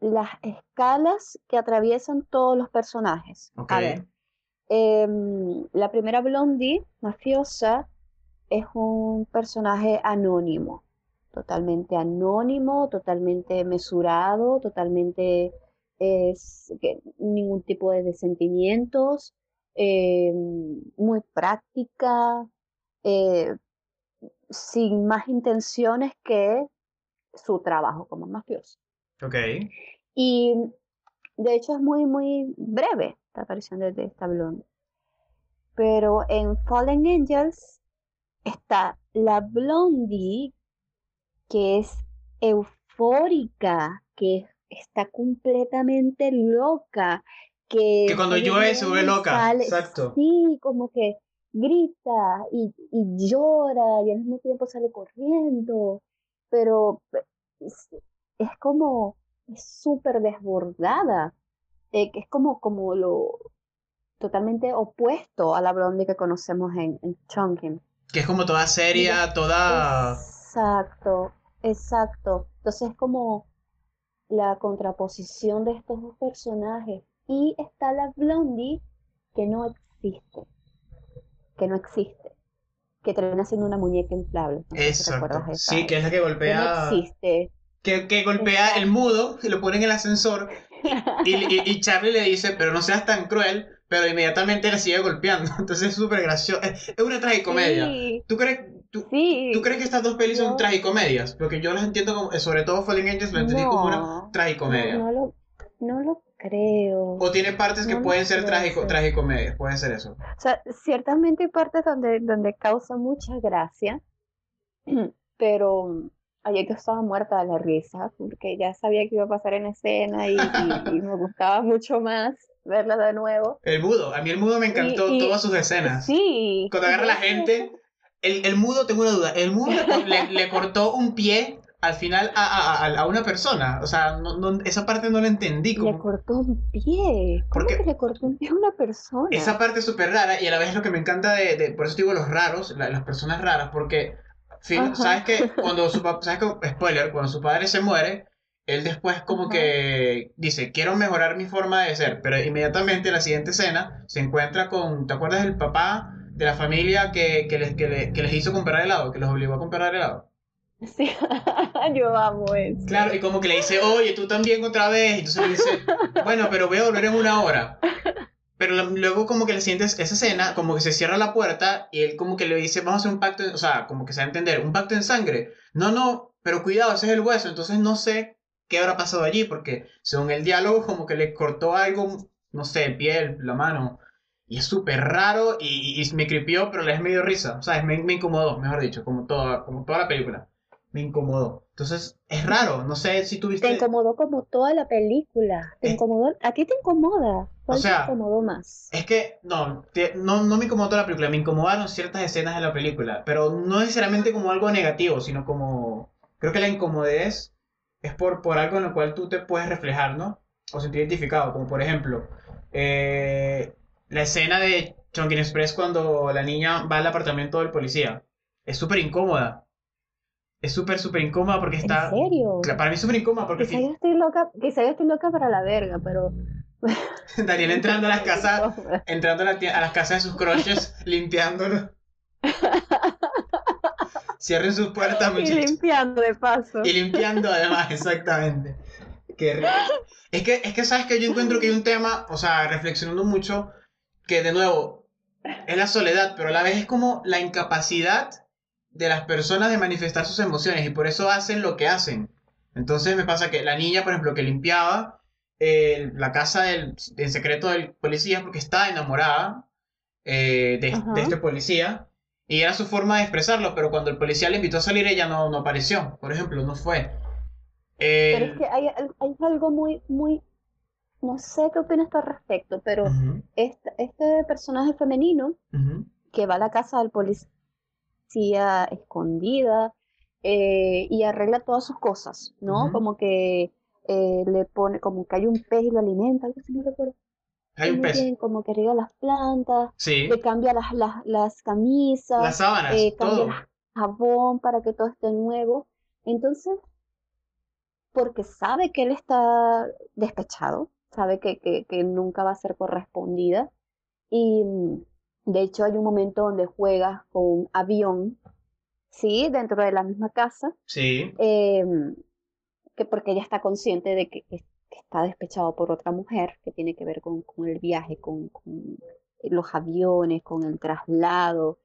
las escalas que atraviesan todos los personajes. A ver, em, la primera Blondie, mafiosa, es un personaje anónimo, totalmente anónimo, totalmente mesurado, totalmente es, que, ningún tipo de sentimientos, eh, muy práctica, eh, sin más intenciones que su trabajo como mafioso. Ok. Y de hecho es muy, muy breve la aparición de, esta blonde. Pero en Fallen Angels está la blondie que es eufórica, que está completamente loca, que, que cuando llueve se vuelve loca. Exacto. Sí, como que grita y, y, llora y al mismo tiempo sale corriendo, pero es, es como, es súper desbordada, eh, que es como, como lo totalmente opuesto a la Blondie que conocemos en, en Chunkin. Que es como toda seria, toda... Exacto, exacto. Entonces es como la contraposición de estos dos personajes. Y está la Blondie que no existe. Que no existe. Que termina siendo una muñeca inflable. Exacto. sí, que es la que golpea. Que no existe. Que, que golpea el mudo y lo ponen en el ascensor. Y, y, y Charlie le dice, pero no seas tan cruel, pero inmediatamente le sigue golpeando. Entonces es súper gracioso. Es, una tragicomedia. Sí. ¿Tú, crees, tú, ¿Tú crees que estas dos pelis son tragicomedias? Porque yo las entiendo como, sobre todo Falling Angels lo entendí como una tragicomedia. No, lo, no lo creo. O tiene partes que pueden ser trágico, tragicomedias, puede ser eso. O sea, ciertamente hay partes donde, donde causa mucha gracia, pero ayer que estaba muerta de la risa, porque ya sabía que iba a pasar en escena y, y me gustaba mucho más verla de nuevo. El mudo, a mí el mudo me encantó todas sus escenas. Sí. Cuando agarra a la gente, el, el, mudo, tengo una duda, el mudo le, le cortó un pie al final a, a, a, una persona. O sea, no, no, esa parte no la entendí. Como... Le cortó un pie. ¿Cómo Porque que le cortó un pie a una persona? Esa parte es súper rara y a la vez lo que me encanta de, de por eso digo los raros, la, las personas raras, porque, fin, ¿sabes que Cuando su papá, ¿sabes que, spoiler, cuando su padre se muere, él después como que dice, quiero mejorar mi forma de ser, pero inmediatamente en la siguiente escena se encuentra con, ¿te acuerdas del papá de la familia que, que, les, que, les hizo comprar helado, que los obligó a comprar helado? Sí, yo amo eso. Claro, y como que le dice, oye, tú también otra vez, y entonces le dice, bueno, pero voy a volver en una hora. Pero luego como que le sientes esa escena, como que se cierra la puerta y él como que le dice, vamos a hacer un pacto, o sea, como que se va a entender, un pacto en sangre. No, no, pero cuidado, ese es el hueso, entonces no sé qué habrá pasado allí, porque según el diálogo como que le cortó algo, no sé, piel, la mano, y es súper raro y, y, me cripió, pero le es medio risa, o sea, me, me incomodó, mejor dicho, como toda, como toda la película, me incomodó. Entonces, es raro, no sé si tuviste... Te incomodó como toda la película, te incomodó, ¿a qué te incomoda? ¿Cuál o sea, te incomodó más? Es que, no, no, no me incomodó toda la película, me incomodaron ciertas escenas de la película, pero no necesariamente como algo negativo, sino como... Creo que la incomodez es por, por algo en lo cual tú te puedes reflejar, ¿no? O sentir identificado, como por ejemplo, eh, la escena de Chongqing Express cuando la niña va al apartamento del policía. Es súper incómoda. Es súper, súper incómoda porque está... ¿En serio? Para mí es súper incómoda porque... Quizá yo estoy loca, quizá yo estoy loca para la verga, pero... Daniel entrando a las casas, entrando a, la, a las casas de sus crushes, limpiándolo. Cierren sus puertas, muchachos. Y limpiando de paso. Y limpiando además, exactamente. Qué es que, es que sabes que yo encuentro que hay un tema, o sea, reflexionando mucho, que de nuevo es la soledad, pero a la vez es como la incapacidad de las personas de manifestar sus emociones y por eso hacen lo que hacen. Entonces me pasa que la niña, por ejemplo, que limpiaba eh, la casa del, en secreto del policía porque estaba enamorada eh, de, de, este policía y era su forma de expresarlo, pero cuando el policía le invitó a salir, ella no, no apareció, por ejemplo, no fue. Pero es que hay, hay, algo muy, muy, no sé qué opinas al respecto, pero este, este, personaje femenino que va a la casa del policía escondida eh, y arregla todas sus cosas, ¿no? Como que eh, le pone, como que hay un pez y lo alimenta, algo así, no recuerdo. Hay un pez. como que riega las plantas, sí. le cambia las, las, las camisas, las sábanas, eh, cambia todo. jabón para que todo esté nuevo. Entonces, porque sabe que él está despechado, sabe que, que, que nunca va a ser correspondida. Y mm, de hecho hay un momento donde juega con avión, ¿sí? Dentro de la misma casa. Sí. Eh, que porque ella está consciente de que está despechado por otra mujer, que tiene que ver con, el viaje, con, los aviones, con el traslado.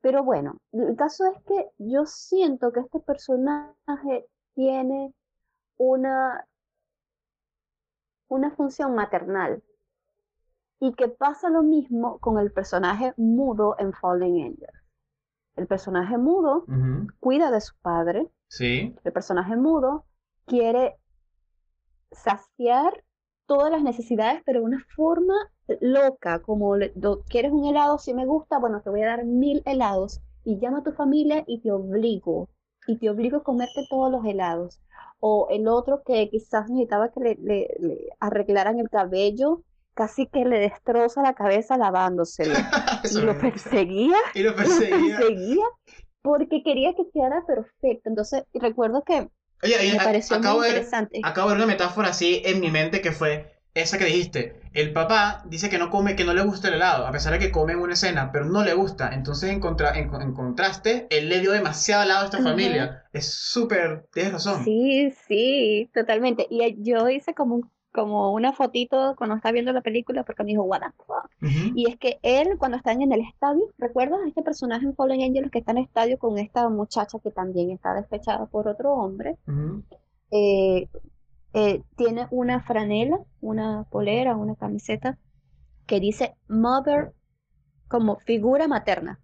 Pero bueno, el caso es que yo siento que este personaje tiene una, una función maternal y que pasa lo mismo con el personaje mudo en Falling Angels. el personaje mudo cuida de su padre, Sí. el personaje mudo quiere saciar todas las necesidades, pero de una forma loca, como le- do- quieres un helado, si me gusta, bueno, te voy a dar mil helados y llama a tu familia y te obligo, y te obligo a comerte todos los helados. O el otro que quizás necesitaba que le, le- le arreglaran el cabello, casi que le destroza la cabeza lavándoselo. Y lo perseguía Y lo lo perseguía. porque quería que quedara perfecto. Entonces, recuerdo que Oye, oye, me pareció acabo muy ver, interesante. acabo de ver una metáfora así en mi mente que fue esa que dijiste. El papá dice que no come, que no le gusta el helado, a pesar de que come en una escena, pero no le gusta. Entonces, en, contra- en, en contraste, él le dio demasiado helado a esta familia. Es súper, tienes razón. Sí, sí, totalmente. Y yo hice como, un- como una fotito cuando estaba viendo la película porque me dijo, what the fuck. Y es que él, cuando están en el estadio, ¿recuerdas a este personaje en Fallen Angels que está en el estadio con esta muchacha que también está despechada por otro hombre? Eh, eh, tiene una franela, una polera, una camiseta que dice Mother como figura materna.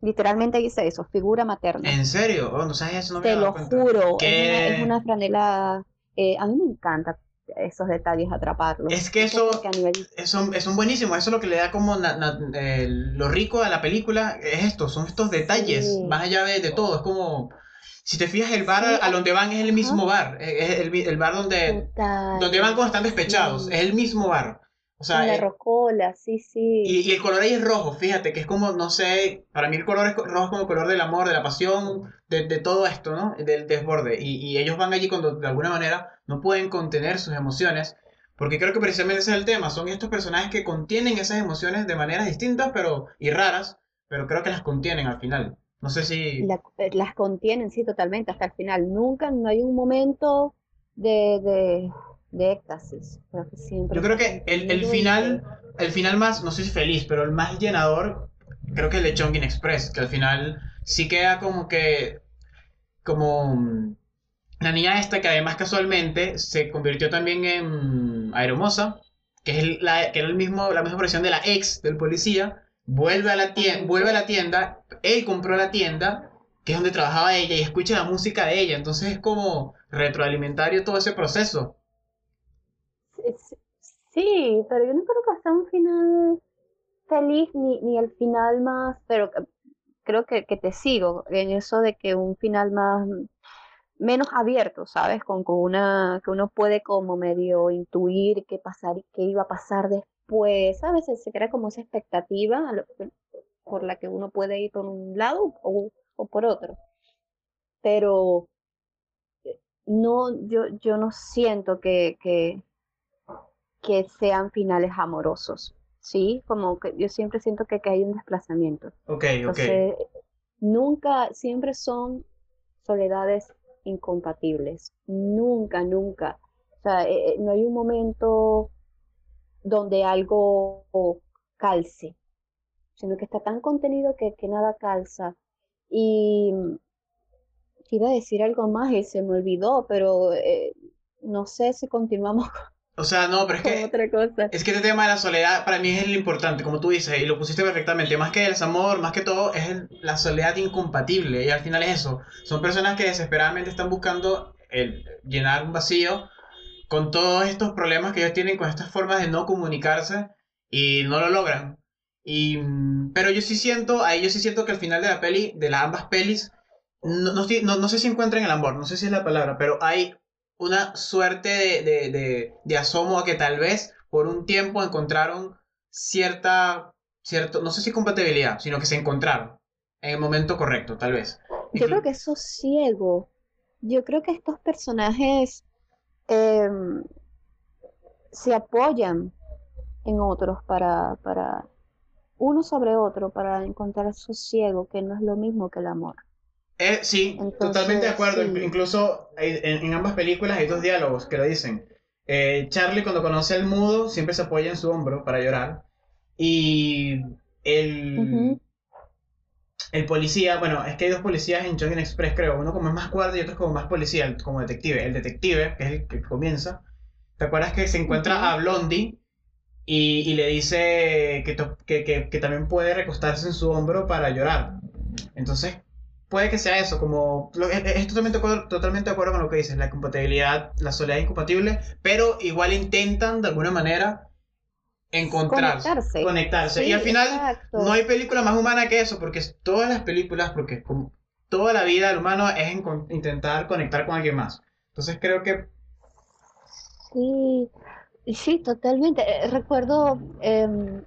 Literalmente dice eso, figura materna. ¿En serio? Oh, no sabes eso, no me Te lo cuenta. juro, es una, ¿Qué? es una franela. eh, a mí me encanta esos detalles atraparlos. Es que eso- nivel- Son, son buenísimos, eso es lo que le da como na- na- eh, lo rico a la película, es esto, son estos detalles, Sí. más allá de, de todo, es como, si te fijas, el bar Sí, a, a donde van es el mismo bar, es el, el bar donde, Total, donde van cuando están despechados, sí. es el mismo bar, o sea, la eh, rocola, sí, sí. y, y el color ahí es rojo, fíjate, que es como, no sé, para mí el color es rojo es como el color del amor, de la pasión, de, de todo esto, ¿no? Del desborde, y, y ellos van allí cuando de alguna manera no pueden contener sus emociones, porque creo que precisamente ese es el tema, son estos personajes que contienen esas emociones de maneras distintas pero y raras, pero creo que las contienen al final. No sé si... La- eh, las contienen, sí, totalmente, hasta el final. Nunca, no hay un momento de, de, de éxtasis. Creo que siempre Yo creo que el, el final, el final más, no sé si feliz, pero el más llenador, creo que el de Chongqing Express, que al final sí queda como que, como mm, la niña esta que además casualmente se convirtió también en Aeromosa, que es el- la, que era el mismo, la misma versión de la ex del policía, vuelve a la tienda, vuelve a la tienda, él compró la tienda, que es donde trabajaba ella, y escucha la música de ella, entonces es como retroalimentario todo ese proceso. Sí, pero yo no creo que sea un final feliz ni, ni el final más, pero creo que, que te sigo en eso de que un final más menos abierto, ¿sabes? Con, con una que uno puede como medio intuir qué pasar qué iba a pasar después, ¿sabes? Se, crea como esa expectativa por la que uno puede ir por un lado o, o por otro. Pero eh, no, yo, yo no siento que, que, que sean finales amorosos, ¿sí? Como que yo siempre siento que, que hay un desplazamiento. Ok, ok. Entonces, nunca, siempre son soledades incompatibles. Nunca, nunca. O sea, eh, eh, no hay un momento donde algo calce, sino que está tan contenido que, que nada calza. Y iba a decir algo más y se me olvidó, pero eh, no sé si continuamos O sea, no, pero es que otra cosa. Es que este tema de la soledad para mí es el importante, como tú dices, y lo pusiste perfectamente. Más que el desamor, más que todo, es el- la soledad incompatible. Y al final es eso. Son personas que desesperadamente están buscando el, llenar un vacío con todos estos problemas que ellos tienen, con estas formas de no comunicarse y no lo logran. Y, pero yo sí siento, ahí yo sí siento que al final de la peli, de las ambas pelis, no, no, estoy- no- no sé si encuentran el amor, no sé si es la palabra, pero hay una suerte de, de, de, de asomo a que tal vez por un tiempo encontraron cierta, cierto, no sé si compatibilidad, sino que se encontraron en el momento correcto, tal vez. Yo creo que eso ciego. Yo creo que estos personajes em, se apoyan en otros para, para uno sobre otro para encontrar sosiego, que no es lo mismo que el amor. Eh, sí, Entonces, totalmente de acuerdo. sí. Incluso en, en ambas películas hay dos diálogos que lo dicen. Eh, Charlie cuando conoce al mudo siempre se apoya en su hombro para llorar. Y el, el policía, bueno, es que hay dos policías en Chongqing Express, creo. Uno como es más guardia y otro como más policía, como detective. El detective, que es el que comienza. ¿Te acuerdas que se encuentra a Blondie y, y le dice que, to- que, que, que también puede recostarse en su hombro para llorar? Entonces, puede que sea eso, como... lo- es, es totalmente, de acuerdo- totalmente de acuerdo con lo que dices, la compatibilidad, la soledad es incompatible, pero igual intentan de alguna manera encontrarse, Conectarse. conectarse. y al final exacto. no hay película más humana que eso, porque todas las películas, porque como toda la vida del humano es en- intentar conectar con alguien más. Entonces creo que... Sí, sí, totalmente. Eh, Recuerdo em,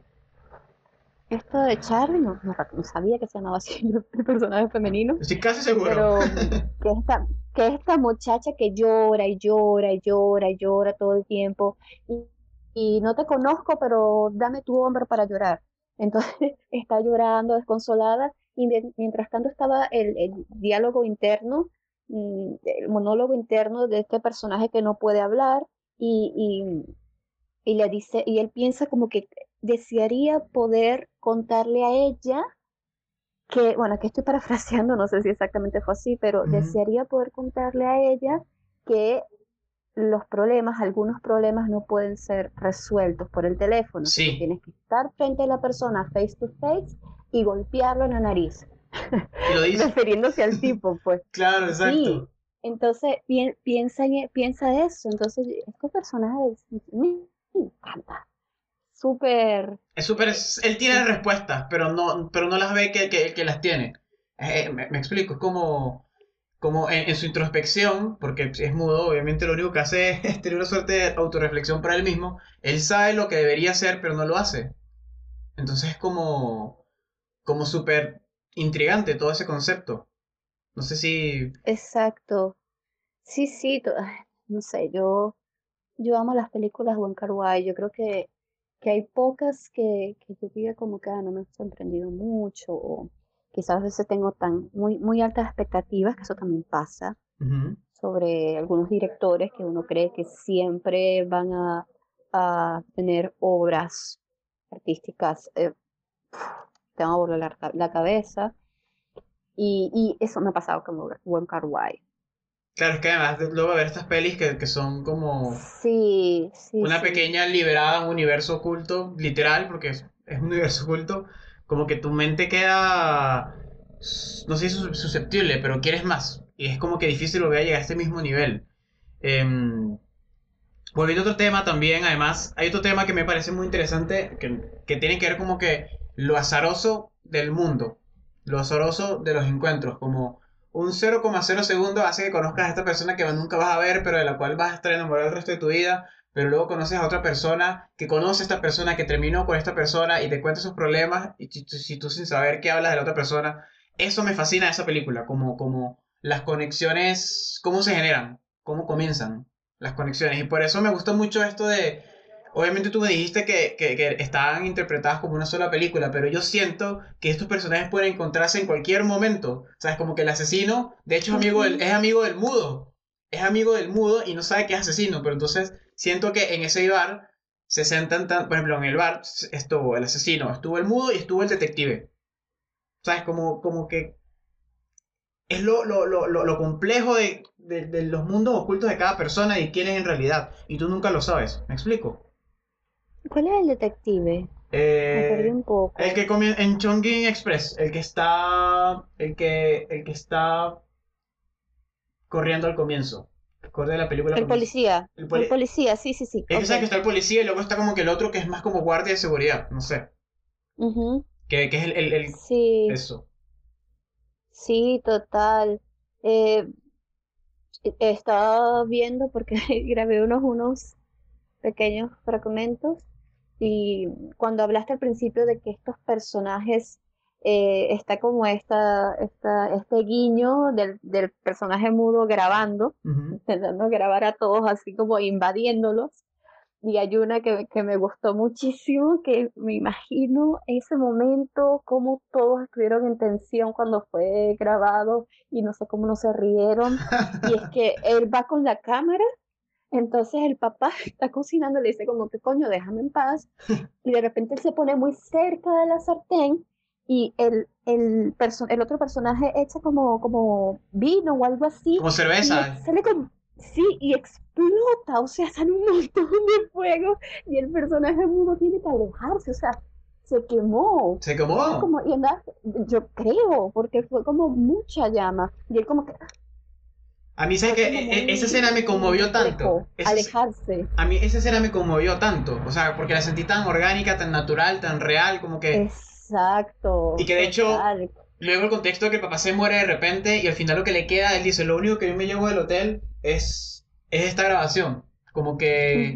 esto de Charlie, no, no, no sabía que se llamaba así el personaje femenino, Estoy casi seguro. pero que esta, que esta muchacha que llora y llora y llora y llora todo el tiempo y, y no te conozco, pero dame tu hombro para llorar. Entonces está llorando desconsolada y mien- mientras tanto estaba el, el diálogo interno, mm, el monólogo interno de este personaje que no puede hablar y, y, y le dice, y él piensa como que desearía poder contarle a ella que, bueno, aquí estoy parafraseando, no sé si exactamente fue así, pero desearía poder contarle a ella que los problemas, algunos problemas no pueden ser resueltos por el teléfono. Sí. Tienes que estar frente a la persona face to face y golpearlo en la nariz, lo dice. refiriéndose al tipo, pues. Claro, exacto. Entonces, pi- piensa, en, e- piensa eso. Entonces, estos personajes me encanta. Súper. Es súper... Él tiene respuestas, pero no, pero no las ve que, que, que las tiene. Eh, me, me explico, es como... Como en, en su introspección, porque es mudo, obviamente lo único que hace es tener una suerte de autorreflexión para él mismo. Él sabe lo que debería hacer, pero no lo hace. Entonces es como... Como súper intrigante todo ese concepto. No sé si... Exacto. Sí, sí. No sé, yo, yo amo las películas Wong Kar-wai. Yo creo que, que hay pocas que, que yo diga como que ah, no me han sorprendido mucho. O quizás a veces tengo tan muy, muy altas expectativas, que eso también pasa. Sobre algunos directores que uno cree que siempre van a, a tener obras artísticas, eh, te van a volar la, la cabeza. Y, y eso me ha pasado con Wong Kar-wai. Claro, es que además de- luego ver estas pelis que, que son como Sí, sí, una sí. pequeña liberada un universo oculto, literal, porque es, es un universo oculto, como que tu mente queda, no sé si sus- susceptible, pero quieres más. Y es como que difícil volver a llegar a este mismo nivel. Em, volviendo a otro tema también, además, hay otro tema que me parece muy interesante, que, que tiene que ver como que lo azaroso del mundo, lo azaroso de los encuentros, como un 0,0 segundo hace que conozcas a esta persona que nunca vas a ver, pero de la cual vas a estar enamorado el resto de tu vida, pero luego conoces a otra persona que conoce a esta persona, que terminó con esta persona y te cuenta sus problemas, y si tú, si tú sin saber qué hablas de la otra persona, eso me fascina esa película, como, como las conexiones, cómo se generan, cómo comienzan las conexiones, y por eso me gustó mucho esto de, obviamente tú me dijiste que, que, estaban interpretadas como una sola película, pero yo siento que estos personajes pueden encontrarse en cualquier momento, sabes, como que el asesino, de hecho es amigo del, es amigo del mudo, es amigo del mudo y no sabe que es asesino, pero entonces siento que en ese bar se sentan tan, por ejemplo, en el bar estuvo el asesino, estuvo el mudo y estuvo el detective. ¿Sabes? Como, como que es lo, lo, lo, lo, lo complejo de, de, de los mundos ocultos de cada persona y quién es en realidad. Y tú nunca lo sabes. ¿Me explico? ¿Cuál es el detective? Me perdí Eh, un poco. el que comienza en Chongqing Express, el que está, el que, el que está corriendo al comienzo. Recuerda la película. El policía. El poli- El policía, sí, sí, sí. Es que que está el policía y luego está como que el otro que es más como guardia de seguridad, no sé. Ujú, Que, que es el, el, el- Sí, eso. sí, total. Eh, estaba viendo porque grabé unos, unos pequeños fragmentos y cuando hablaste al principio de que estos personajes eh, está como esta, esta, este guiño del, del personaje mudo grabando, intentando grabar a todos así como invadiéndolos. Y hay una que, que me gustó muchísimo, que me imagino ese momento, cómo todos estuvieron en tensión cuando fue grabado y no sé cómo no se rieron. Y es que él va con la cámara, entonces el papá está cocinando, le dice como que coño, déjame en paz. Y de repente él se pone muy cerca de la sartén y el, el, perso- el otro personaje echa como, como vino o algo así. Como Y cerveza. sale con, sí, y explota, o sea, sale un montón de fuego y el personaje mudo tiene que alejarse, o sea, se quemó. Se quemó. Como, y andaba, yo creo, porque fue como mucha llama. Y él como que... A mí, ¿sabes que e, Esa escena me conmovió tanto. alejarse. A mí esa escena me conmovió tanto. O sea, porque la sentí tan orgánica, tan natural, tan real, como que... Exacto. Y que de hecho, luego el contexto de que el papá se muere de repente y al final lo que le queda, él dice, lo único que yo me llevo del hotel es, es esta grabación. Como que...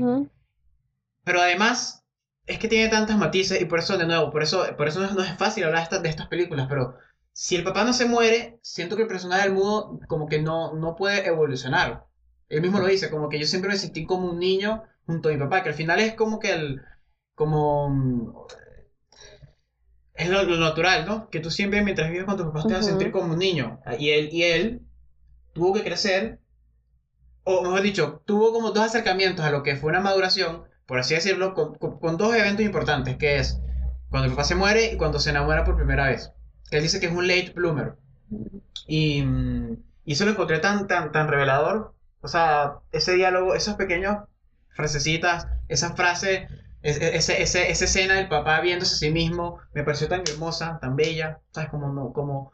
Pero además, es que tiene tantas matices y por eso, de nuevo, por eso, por eso no, es fácil hablar de estas, de estas películas, pero si el papá no se muere, siento que el personaje del mudo como que no, no puede evolucionar. Él mismo lo dice, como que yo siempre me sentí como un niño junto a mi papá, que al final es como que el... como... Es lo, natural, ¿no? Que tú siempre mientras vives con tus papás te vas a sentir como un niño. Y él, y él tuvo que crecer, o mejor dicho, tuvo como dos acercamientos a lo que fue una maduración, por así decirlo, con, con dos eventos importantes, que es cuando el papá se muere y cuando se enamora por primera vez él dice que es un late bloomer. Y, y eso lo encontré tan, tan, tan revelador. O sea, ese diálogo, esos pequeños frasecitas, esa frase, ese, ese, esa escena del papá viéndose a sí mismo, me pareció tan hermosa, tan bella. ¿Sabes? Como, no, como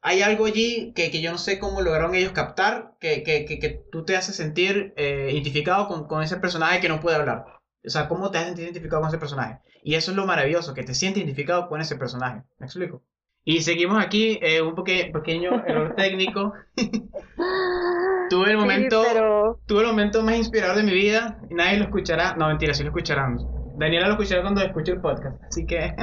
hay algo allí que, que, yo no sé cómo lograron ellos captar, que, que, que tú te haces sentir eh, identificado con, con, ese personaje que no puede hablar. O sea, ¿cómo te haces identificado con ese personaje? Y eso es lo maravilloso, que te sientes identificado con ese personaje. ¿Me explico? Y seguimos aquí, eh, un pequeño error técnico. tuve el momento tuve el momento más inspirador de mi vida y nadie lo escuchará. No, mentira, sí lo escucharán. Daniela lo escuchará cuando escuche el podcast, así que...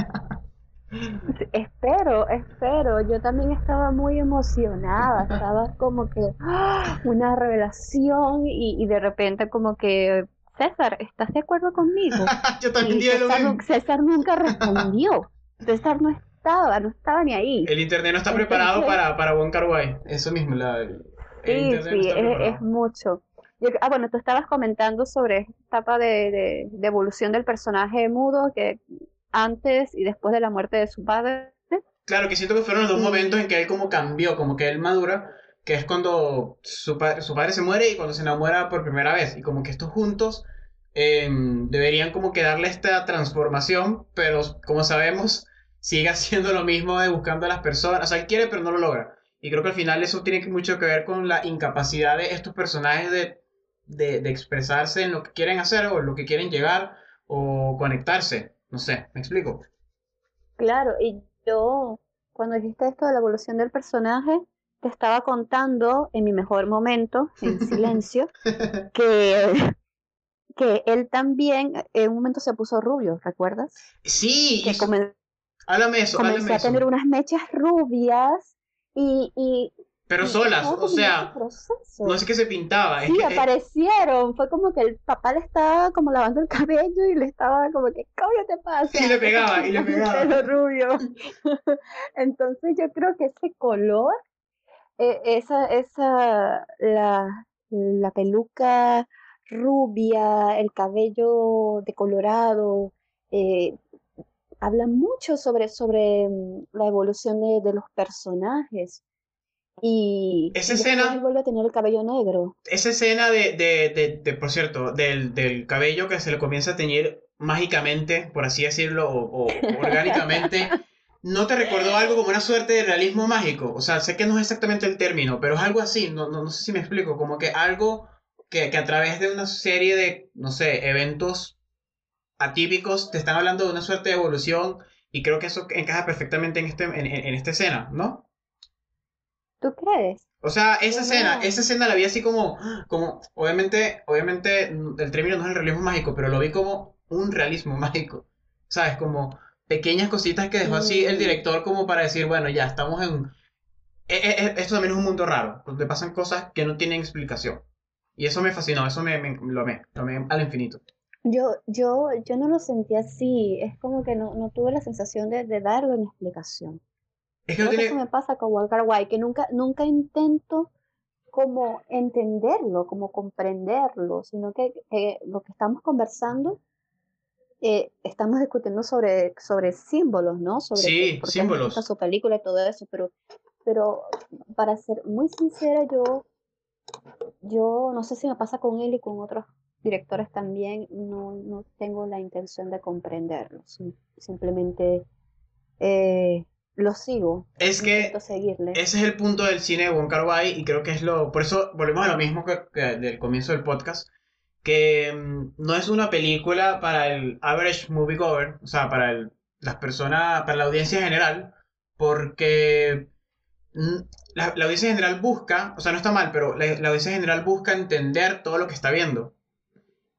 espero, espero. Yo también estaba muy emocionada, estaba como que ¡ah! una revelación y, y de repente como que César, ¿estás de acuerdo conmigo? Yo también César, César nunca respondió. César no estaba, no estaba ni ahí. El internet no está preparado para, para One Eso mismo, la, Sí, sí, es, mucho. ah, bueno, tú estabas comentando sobre esta etapa de, de, evolución del personaje mudo que antes y después de la muerte de su padre. Claro, que siento que fueron los dos momentos en que él como cambió, como que él madura, que es cuando su, su padre se muere y cuando se enamora por primera vez. Y como que estos juntos em, deberían como que darle esta transformación, pero como sabemos, sigue haciendo lo mismo de buscando a las personas. O sea, él quiere, pero no lo logra. Y creo que al final eso tiene mucho que ver con la incapacidad de estos personajes de, de, expresarse en lo que quieren hacer o en lo que quieren llegar o conectarse. No sé, ¿me explico? Claro, y yo cuando dijiste esto de la evolución del personaje, te estaba contando en mi mejor momento, en silencio, que, que él también en un momento se puso rubio, ¿recuerdas? Sí, que Háblame eso, Comencé a tener unas mechas rubias y... y pero solas, o sea, no sé qué se pintaba. Sí, que, aparecieron. Fue como que el papá le estaba como lavando el cabello y le estaba como que, ¿cómo te pasa? Y le pegaba, y le pegaba. Pelo rubio. Entonces yo creo que ese color, eh, esa, esa, la, la peluca rubia, el cabello decolorado, eh, habla mucho sobre, sobre mm, la evolución de, los personajes. Y esa escena vuelve a tener el cabello negro. Esa escena de, de, de, por cierto, del, del, cabello que se le comienza a teñir mágicamente, por así decirlo, o, orgánicamente, ¿no te recordó algo como una suerte de realismo mágico? O sea, sé que no es exactamente el término, pero es algo así, no, no, no sé si me explico, como que algo que, que a través de una serie de, no sé, eventos atípicos te están hablando de una suerte de evolución y creo que eso encaja perfectamente en, este, en, esta escena, ¿no? ¿Tú crees? O sea, esa escena, esa escena la vi así como, como, obviamente, obviamente el término no es el realismo mágico, pero lo vi como un realismo mágico, ¿sabes? Como pequeñas cositas que dejó así el director como para decir, bueno, ya estamos en... E, e, e, esto también es un mundo raro, donde pasan cosas que no tienen explicación. Y eso me fascinó, eso me, me lo amé, lo amé al infinito. Yo, yo, yo no lo sentí así, es como que no, no tuve la sensación de, de darle una explicación. Es que no tiene... eso me pasa con Walker White, que nunca, nunca intento como entenderlo, como comprenderlo, sino que lo que estamos conversando, eh, estamos discutiendo sobre, sobre símbolos, ¿no? Sobre sí, símbolos. su película y todo eso, pero, pero para ser muy sincera, yo, yo no sé si me pasa con él y con otros directores también no, no tengo la intención de comprenderlos. Simplemente eh, los sigo. Es que ese es el punto del cine de Wong Kar Wai y creo que es lo... Por eso volvemos a lo mismo que, del comienzo del podcast, que mm, no es una película para el average moviegoer, o sea, para el, las personas, para la audiencia general, porque mm, la, la, audiencia general busca, o sea, no está mal, pero la, la, audiencia general busca entender todo lo que está viendo.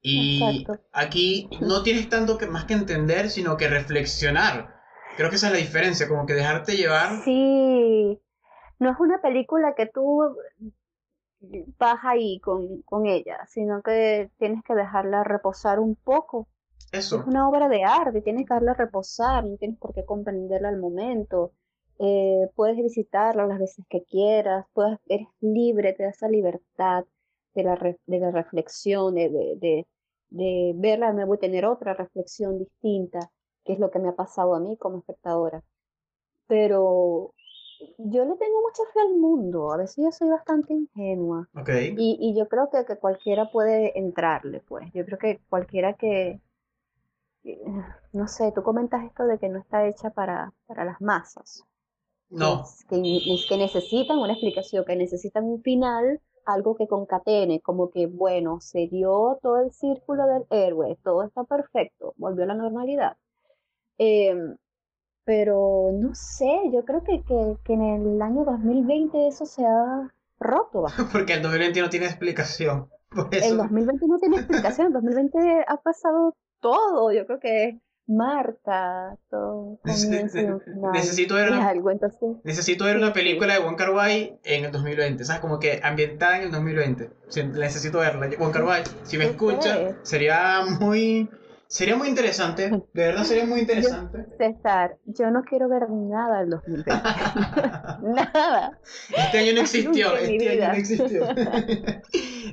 Y aquí no tienes tanto que, más que entender, sino que reflexionar. Creo que esa es la diferencia, como que dejarte llevar. Sí, no es una película que tú vas ahí con, con ella, sino que tienes que dejarla reposar un poco. Eso. Es una obra de arte, tienes que dejarla reposar, no tienes por qué comprenderla al momento. Eh, puedes visitarla las veces que quieras, puedes, eres libre, te da esa libertad de la, de la reflexión, de, de, de verla de nuevo y tener otra reflexión distinta, que es lo que me ha pasado a mí como espectadora. Pero yo le tengo mucha fe al mundo, a veces yo soy bastante ingenua. Y, y, yo creo que, que, cualquiera puede entrarle, pues. Yo creo que cualquiera que, no sé, tú comentas esto de que no está hecha para, para las masas. No. Que, que necesitan una explicación, que necesitan un final algo que concatene, como que, bueno, se dio todo el círculo del héroe, todo está perfecto, volvió a la normalidad. Em, pero no sé, yo creo que, que, en el año 2020 eso se ha roto. Porque el 2020 no tiene explicación. El 2020 no tiene explicación, el 2020 ha pasado todo, yo creo que marca todo necesito ver una, necesito ver una película de Wong Kar Wai en el 2020 sabes como que ambientada en el 2020 necesito verla. Wong Kar Wai si me escucha sería muy sería muy interesante de verdad sería muy interesante. César yo no quiero ver nada del 2020 nada. Este año no existió este año no existió.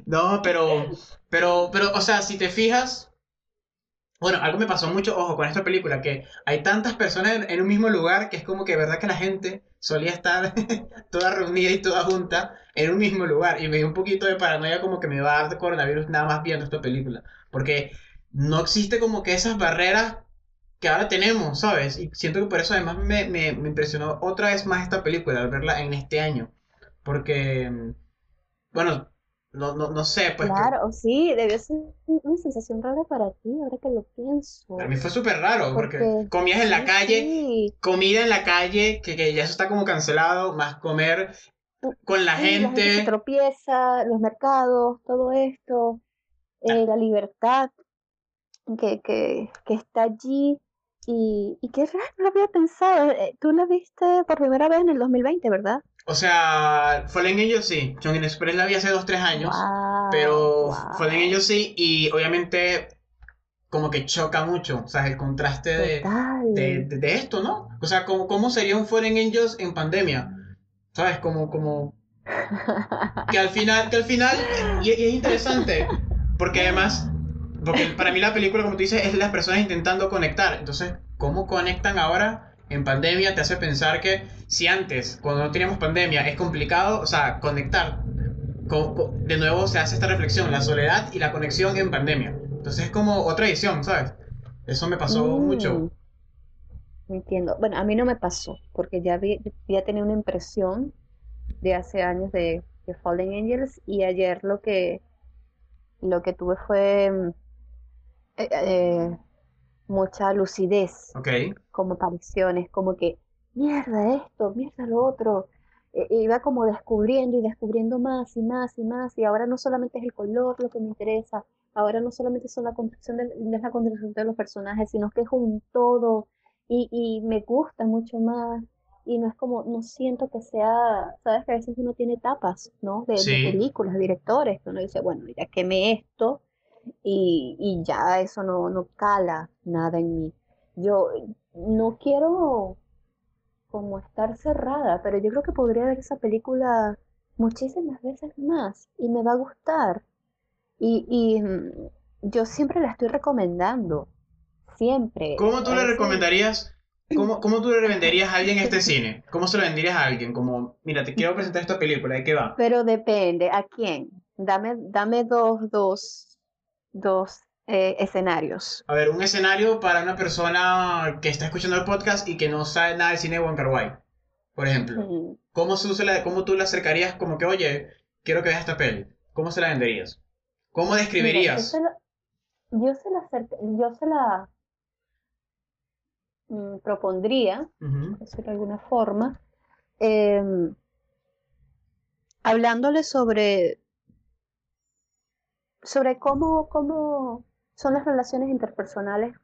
No pero pero pero o sea si te fijas bueno, algo me pasó mucho, ojo, con esta película, que hay tantas personas en, un mismo lugar que es como que verdad que la gente solía estar toda reunida y toda junta en un mismo lugar. Y me dio un poquito de paranoia como que me iba a dar coronavirus nada más viendo esta película. Porque no existe como que esas barreras que ahora tenemos, ¿sabes? Y siento que por eso además me, me impresionó otra vez más esta película al verla en este año. Porque, bueno, no, no, no sé, pues. Claro, sí, debió ser una sensación rara para ti, ahora que lo pienso. Para mí fue súper raro, porque, comías en la calle, comida en la calle, que, que, ya eso está como cancelado, más comer con la gente. La gente tropieza, los mercados, todo esto, eh, la libertad que, que, que está allí. Y, y qué raro, no lo había pensado. Eh, tú la viste por primera vez en el 2020, ¿verdad? O sea, Fallen Angels sí. Chongin Express la vi hace 2-3 años. pero Fallen Angels sí. Y obviamente, como que choca mucho. O sea, el contraste de, de, esto, ¿no? O sea, ¿cómo, cómo sería un Fallen Angels en pandemia? ¿Sabes? Como, como. Que al final, que al final. Y, y es interesante. Porque además. Porque para mí la película, como tú dices, es las personas intentando conectar. Entonces, ¿cómo conectan ahora? En pandemia te hace pensar que si antes, cuando no teníamos pandemia, es complicado, o sea, conectar, de nuevo se hace esta reflexión, la soledad y la conexión en pandemia. Entonces es como otra edición, ¿sabes? Eso me pasó mm. mucho. Entiendo. Bueno, a mí no me pasó, porque ya, vi, ya tenía una impresión de hace años de, de, Fallen Angels y ayer lo que, lo que tuve fue... Mm, eh, eh, mucha lucidez. Como apariciones, como que, mierda esto, mierda lo otro. E, e iba como descubriendo y descubriendo más y más y más. Y ahora no solamente es el color lo que me interesa, ahora no solamente son la construcción de, la construcción de los personajes, sino que es un todo. Y, y me gusta mucho más y no es como, no siento que sea, sabes que a veces uno tiene etapas, ¿no? De, de películas, de directores, que uno dice, bueno, ya quemé esto, y, y ya eso no, no cala nada en mí. Yo no quiero como estar cerrada, pero yo creo que podría ver esa película muchísimas veces más y me va a gustar. Y, y mm, yo siempre la estoy recomendando, siempre. ¿Cómo tú le recomendarías? ¿Cómo, ¿Cómo tú le venderías a alguien este cine? ¿Cómo se lo venderías a alguien? Como, mira, te quiero presentar esta película, ¿de qué va? Pero depende, ¿a quién? Dame, dame dos, dos dos eh, escenarios. A ver, un escenario para una persona que está escuchando el podcast y que no sabe nada del cine de Wong Kar por ejemplo. ¿Cómo, se la, ¿Cómo tú le acercarías como que, oye, quiero que veas esta peli? ¿Cómo se la venderías? ¿Cómo describirías? yo, se la, yo se la mm, propondría, por decirlo de alguna forma, em, hablándole sobre, sobre cómo, cómo son las relaciones interpersonales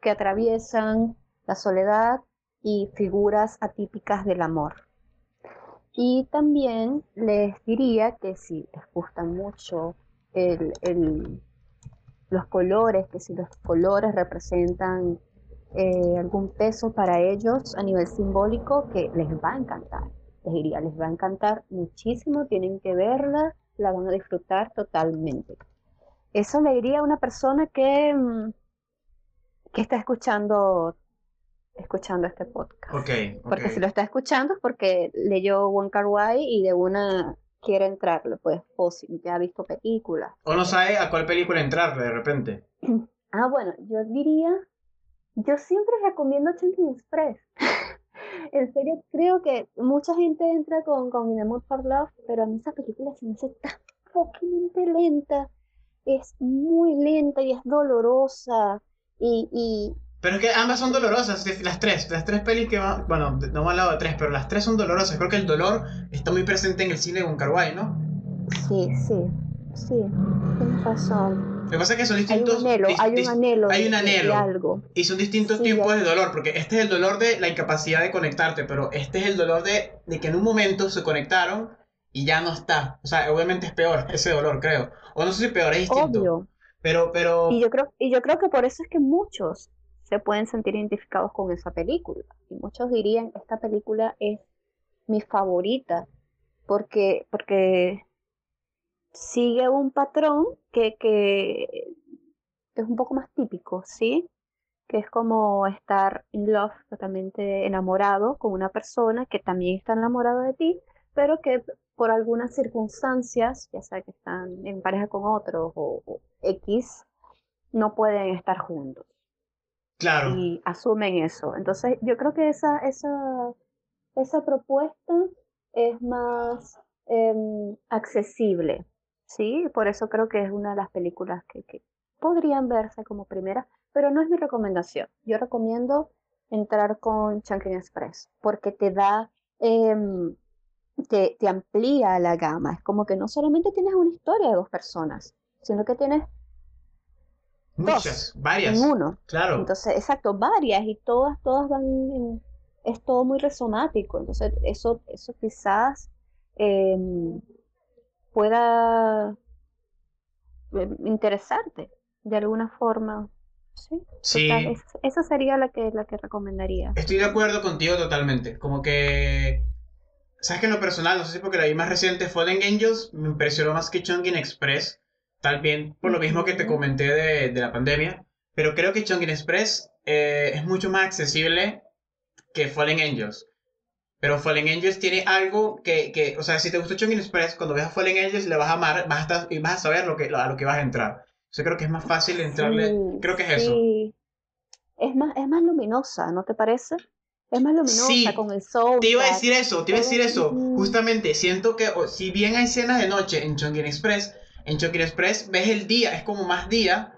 que atraviesan la soledad y figuras atípicas del amor. Y también les diría que si les gustan mucho los colores, que si los colores representan eh, algún peso para ellos a nivel simbólico, que les va a encantar. Les diría, les va a encantar muchísimo, tienen que verla, la van a disfrutar totalmente. Eso le diría a una persona que, mm, que está escuchando, escuchando este podcast. Porque si lo está escuchando es porque leyó One Car y de una quiere entrarle, pues, o si ya ha visto películas. O no sabe a cuál película entrarle de repente. Ah, bueno, yo diría, yo siempre recomiendo Chunking Express. en serio, creo que mucha gente entra con, con In the Mood for Love, pero a mí esa película se me hace tan poquamente lenta es muy lenta y es dolorosa. Y, Pero es que ambas son dolorosas, las tres. Las tres pelis que van. Bueno, no hemos hablado de tres, pero las tres son dolorosas. Creo que el dolor está muy presente en el cine de Kar ¿no? Sí, sí. Sí, tienes razón. Lo que pasa es que son distintos. Hay un anhelo, hay un anhelo. Hay un anhelo. algo. Y son distintos tipos de dolor, porque este es el dolor de la incapacidad de conectarte, pero este es el dolor de, de que en un momento se conectaron y ya no está. O sea, obviamente es peor ese dolor, creo. O no sé si peor, es distinto. Obvio. Pero, pero... Y yo, creo, y yo creo que por eso es que muchos se pueden sentir identificados con esa película. Y muchos dirían, esta película es mi favorita, porque, porque sigue un patrón que, que es un poco más típico, ¿sí? Que es como estar in love, totalmente enamorado con una persona que también está enamorada de ti, pero que por algunas circunstancias, ya sea que están en pareja con otros o, X, no pueden estar juntos. Claro. Y asumen eso. Entonces, yo creo que esa, esa, esa propuesta es más em, accesible, ¿sí? Por eso creo que es una de las películas que, podrían verse como primera, pero no es mi recomendación. Yo recomiendo entrar con Chunking Express, porque te da... Em, te, te amplía la gama. Es como que no solamente tienes una historia de dos personas, sino que tienes muchas, varias. En uno. Claro. Entonces, exacto, varias y todas, todas van en, es todo muy resomático. Entonces, eso, eso quizás em, pueda em, interesarte de alguna forma. Sí. sí. esa sería la que, la que recomendaría. Estoy de acuerdo contigo totalmente. Como que Sabes que en lo personal, no sé si porque la vi más reciente, Fallen Angels me impresionó más que Chongqing Express, tal bien por lo mismo que te comenté de, de la pandemia, pero creo que Chongqing Express eh, es mucho más accesible que Fallen Angels. Pero Fallen Angels tiene algo que, que o sea, si te gustó Chongqing Express, cuando veas Fallen Angels le vas a amar vas a y vas a saber lo que, a lo que vas a entrar. Yo creo que es más fácil entrarle, creo que es eso. Es más, es más luminosa, ¿no te parece? Es más luminosa con el sol. Te iba a decir eso, te iba a decir eso. Justamente, siento que si bien hay escenas de noche en Chongqing Express, en Chongqing Express ves el día, es como más día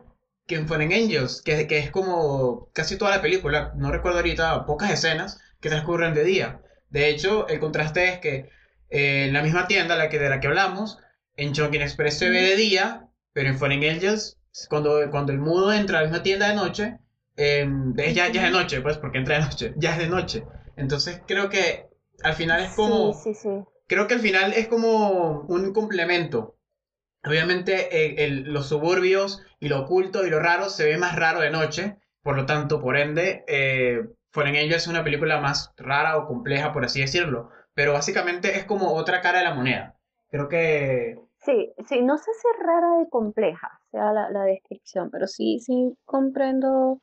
que en Fallen Angels, que, que es como casi toda la película. No recuerdo ahorita pocas escenas que transcurren de día. De hecho, el contraste es que eh, en la misma tienda la que, de la que hablamos, en Chongqing Express se ve de día, pero en Fallen Angels, cuando, cuando el mudo entra a la misma tienda de noche, Em, ya, ya es de noche, pues, porque entra de noche, ya es de noche. Entonces creo que al final es como... Sí, sí, sí. Creo que al final es como un complemento. Obviamente los suburbios y lo oculto y lo raro se ve más raro de noche, por lo tanto, por ende, eh, en ello es una película más rara o compleja, por así decirlo. Pero básicamente es como otra cara de la moneda. Creo que... Sí, sí, no sé si es rara y compleja, sea la, la descripción, pero sí, sí comprendo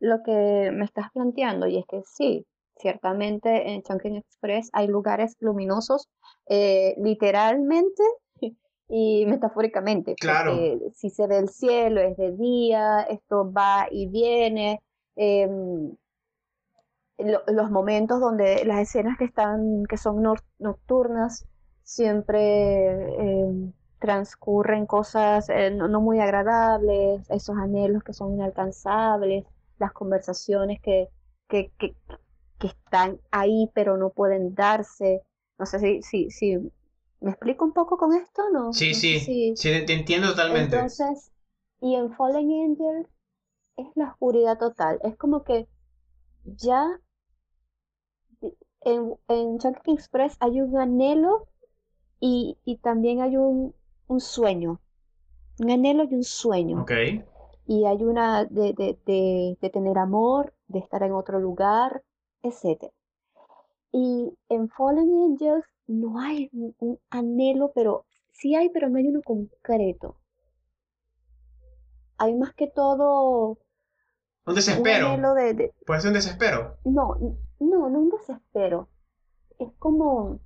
lo que me estás planteando y es que sí, ciertamente en Chunking Express hay lugares luminosos, eh, literalmente y metafóricamente. Claro. Si se ve el cielo, es de día, esto va y viene. em, lo- los momentos donde las escenas que están, que son nocturnas, siempre em, transcurren cosas eh, no, no muy agradables, esos anhelos que son inalcanzables, las conversaciones que, que, que, que están ahí pero no pueden darse. No sé si, si, si me explico un poco con esto, ¿no? Sí, No sí, si- sí, te entiendo totalmente. entonces, y en Fallen Angels es la oscuridad total. Es como que ya en, en Chunking Express hay un anhelo y, y también hay un, un sueño. Un anhelo y un sueño. Ok. Y hay una de, de, de, de tener amor, de estar en otro lugar, etc. Y en Fallen Angels no hay un, un anhelo, pero sí hay, pero no hay uno concreto. Hay más que todo Un desespero. anhelo de, de- Puede ser un desespero. no, no, no un desespero. Es como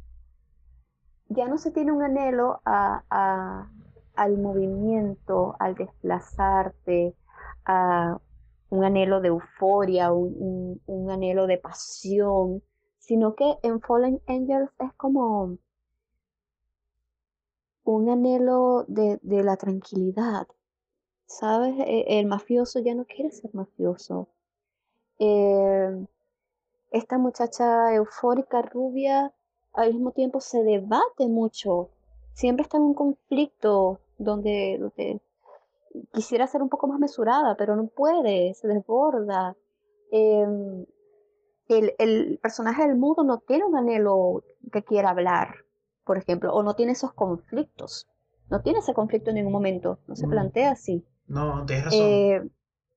ya no se tiene un anhelo a, a- al movimiento, al desplazarte, a un anhelo de euforia, un, un- un anhelo de pasión, sino que en Fallen Angels es como un anhelo de, de la tranquilidad, ¿sabes? E- El mafioso ya no quiere ser mafioso. Eh, esta muchacha eufórica, rubia, al mismo tiempo se debate mucho. Siempre está en un conflicto donde, donde quisiera ser un poco más mesurada, pero no puede, se desborda. Em, el, el personaje del mudo no tiene un anhelo que quiera hablar, por ejemplo, o no tiene esos conflictos. No tiene ese conflicto en ningún momento, no se Mm. plantea así. No, tienes razón. Eh,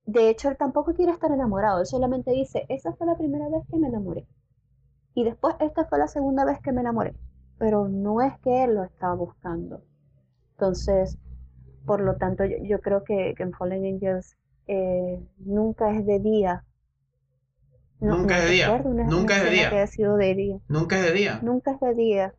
de hecho, él tampoco quiere estar enamorado, él solamente dice, esa fue la primera vez que me enamoré. Y después esta fue la segunda vez que me enamoré. Pero no es que él lo estaba buscando. Entonces, por lo tanto, yo, yo creo que, que en Fallen Angels eh, nunca es de día. No, Nunca no es de día, nunca es de día. que haya sido de día. Nunca es de día. Nunca es de día.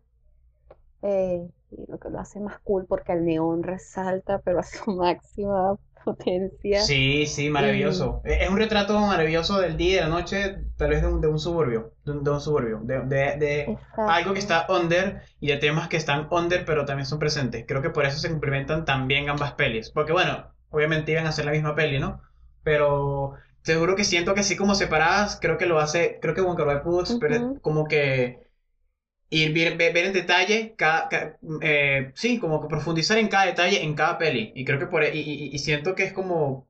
Y lo que lo hace más cool porque el neón resalta, pero a su máxima potencia. Sí, sí, maravilloso. Es es un retrato maravilloso del día y de la noche, tal vez de un, de un suburbio, de un, de un suburbio, de, de- algo que está under y de temas que están under pero también son presentes. Creo que por eso se complementan también ambas pelis. Porque bueno, obviamente iban a ser la misma peli, ¿no? Pero seguro que siento que así como separadas, creo que lo hace, creo que Wong Kar-wai pudo super- Ujú. como que ir ver, ver- en detalle cada, ca- eh, sí, como que profundizar en cada detalle en cada peli. Y creo que por y, y- y siento que es como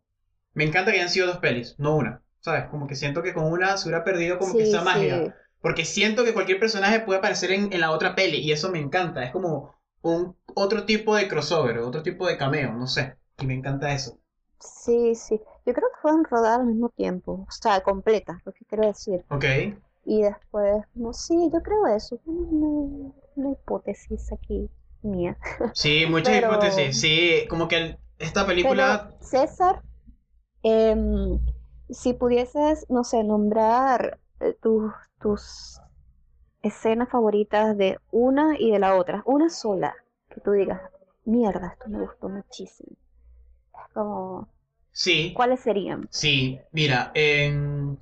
me encanta que hayan sido dos pelis, no una. ¿Sabes? Como que siento que con una se hubiera perdido como que Sí, esa magia. sí. Porque siento que cualquier personaje puede aparecer en, en la otra peli y eso me encanta. Es como un otro tipo de crossover, otro tipo de cameo, no sé. Y me encanta eso. Sí, sí. Yo creo que fueron rodadas al mismo tiempo. O sea, completas, lo que quiero decir. Ok. Y después, no, sí, yo creo eso. Una, una hipótesis aquí mía. Sí, muchas Pero- hipótesis. Sí, como que esta película. Pero, César, em, si pudieses, no sé, nombrar eh, tus, tus escenas favoritas de una y de la otra, una sola, que tú digas, mierda, esto me gustó muchísimo. Es como, Sí, ¿cuáles serían? sí. Mira, en.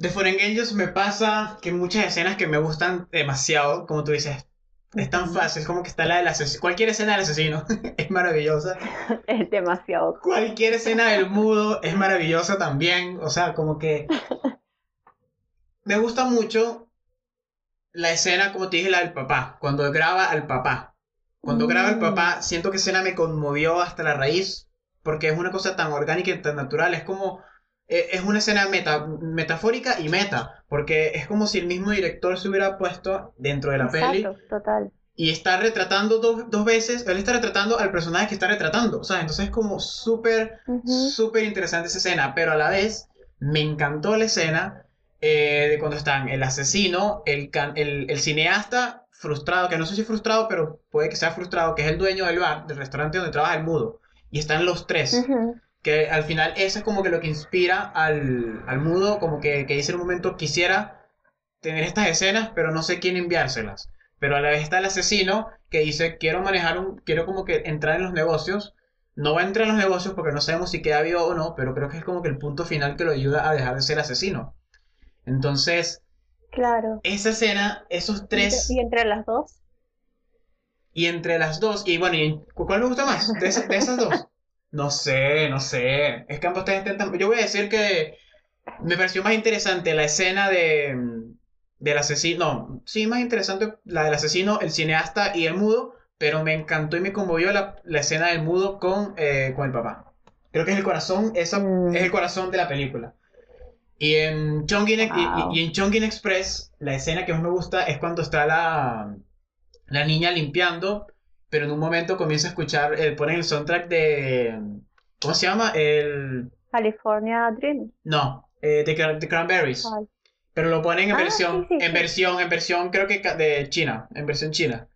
The Foreign Angels me pasa que muchas escenas que me gustan demasiado, como tú dices, es tan fácil, es como que está la del asesino. Cualquier escena del asesino es maravillosa. Es demasiado. Cualquier escena del mudo es maravillosa también. O sea, como que. Me gusta mucho la escena, como te dije, la del papá. Cuando graba al papá. Cuando graba al Mm. papá, siento que escena me conmovió hasta la raíz. Porque es una cosa tan orgánica y tan natural. Es como. Eh, Es una escena meta, metafórica y meta. Porque es como si el mismo director se hubiera puesto dentro de la peli Exacto, total. y está retratando dos, dos veces, él está retratando al personaje que está retratando, o sea, entonces es como súper, Ujú. súper interesante esa escena, pero a la vez me encantó la escena eh, de cuando están el asesino, el, can- el, el cineasta frustrado, que no sé si frustrado, pero puede que sea frustrado, que es el dueño del bar, del restaurante donde trabaja el mudo, y están los tres, Ujú. Que al final eso es como que lo que inspira al, al mudo, como que, que dice en un momento, quisiera tener estas escenas, pero no sé quién enviárselas. Pero a la vez está el asesino que dice, quiero manejar un, quiero como que entrar en los negocios. No va a entrar en los negocios porque no sabemos si queda vivo o no, pero creo que es como que el punto final que lo ayuda a dejar de ser asesino. Entonces, Claro. esa escena, esos tres, ¿Y entre las dos? y entre las dos, y bueno, ¿y ¿cuál me gusta más? ¿De, esas- de esas dos? No sé, no sé. Es que ambos ustedes intentan. Yo voy a decir que me pareció más interesante la escena de del asesino. No, sí, más interesante la del asesino, el cineasta y el mudo, pero me encantó y me conmovió la, la escena del mudo con, eh, con el papá. Creo que es el corazón, esa Mm. es el corazón de la película. Y en Chongqing, Wow. y, y en Chongqing Express, la escena que más me gusta es cuando está la, la niña limpiando, pero en un momento comienza a escuchar, eh, ponen el soundtrack de... ¿Cómo se llama? El... California Dream. No, eh, de, Cran- de Cranberries. Pero lo ponen en Ah, versión, sí, sí, en sí. versión, en versión creo que de China, en versión china.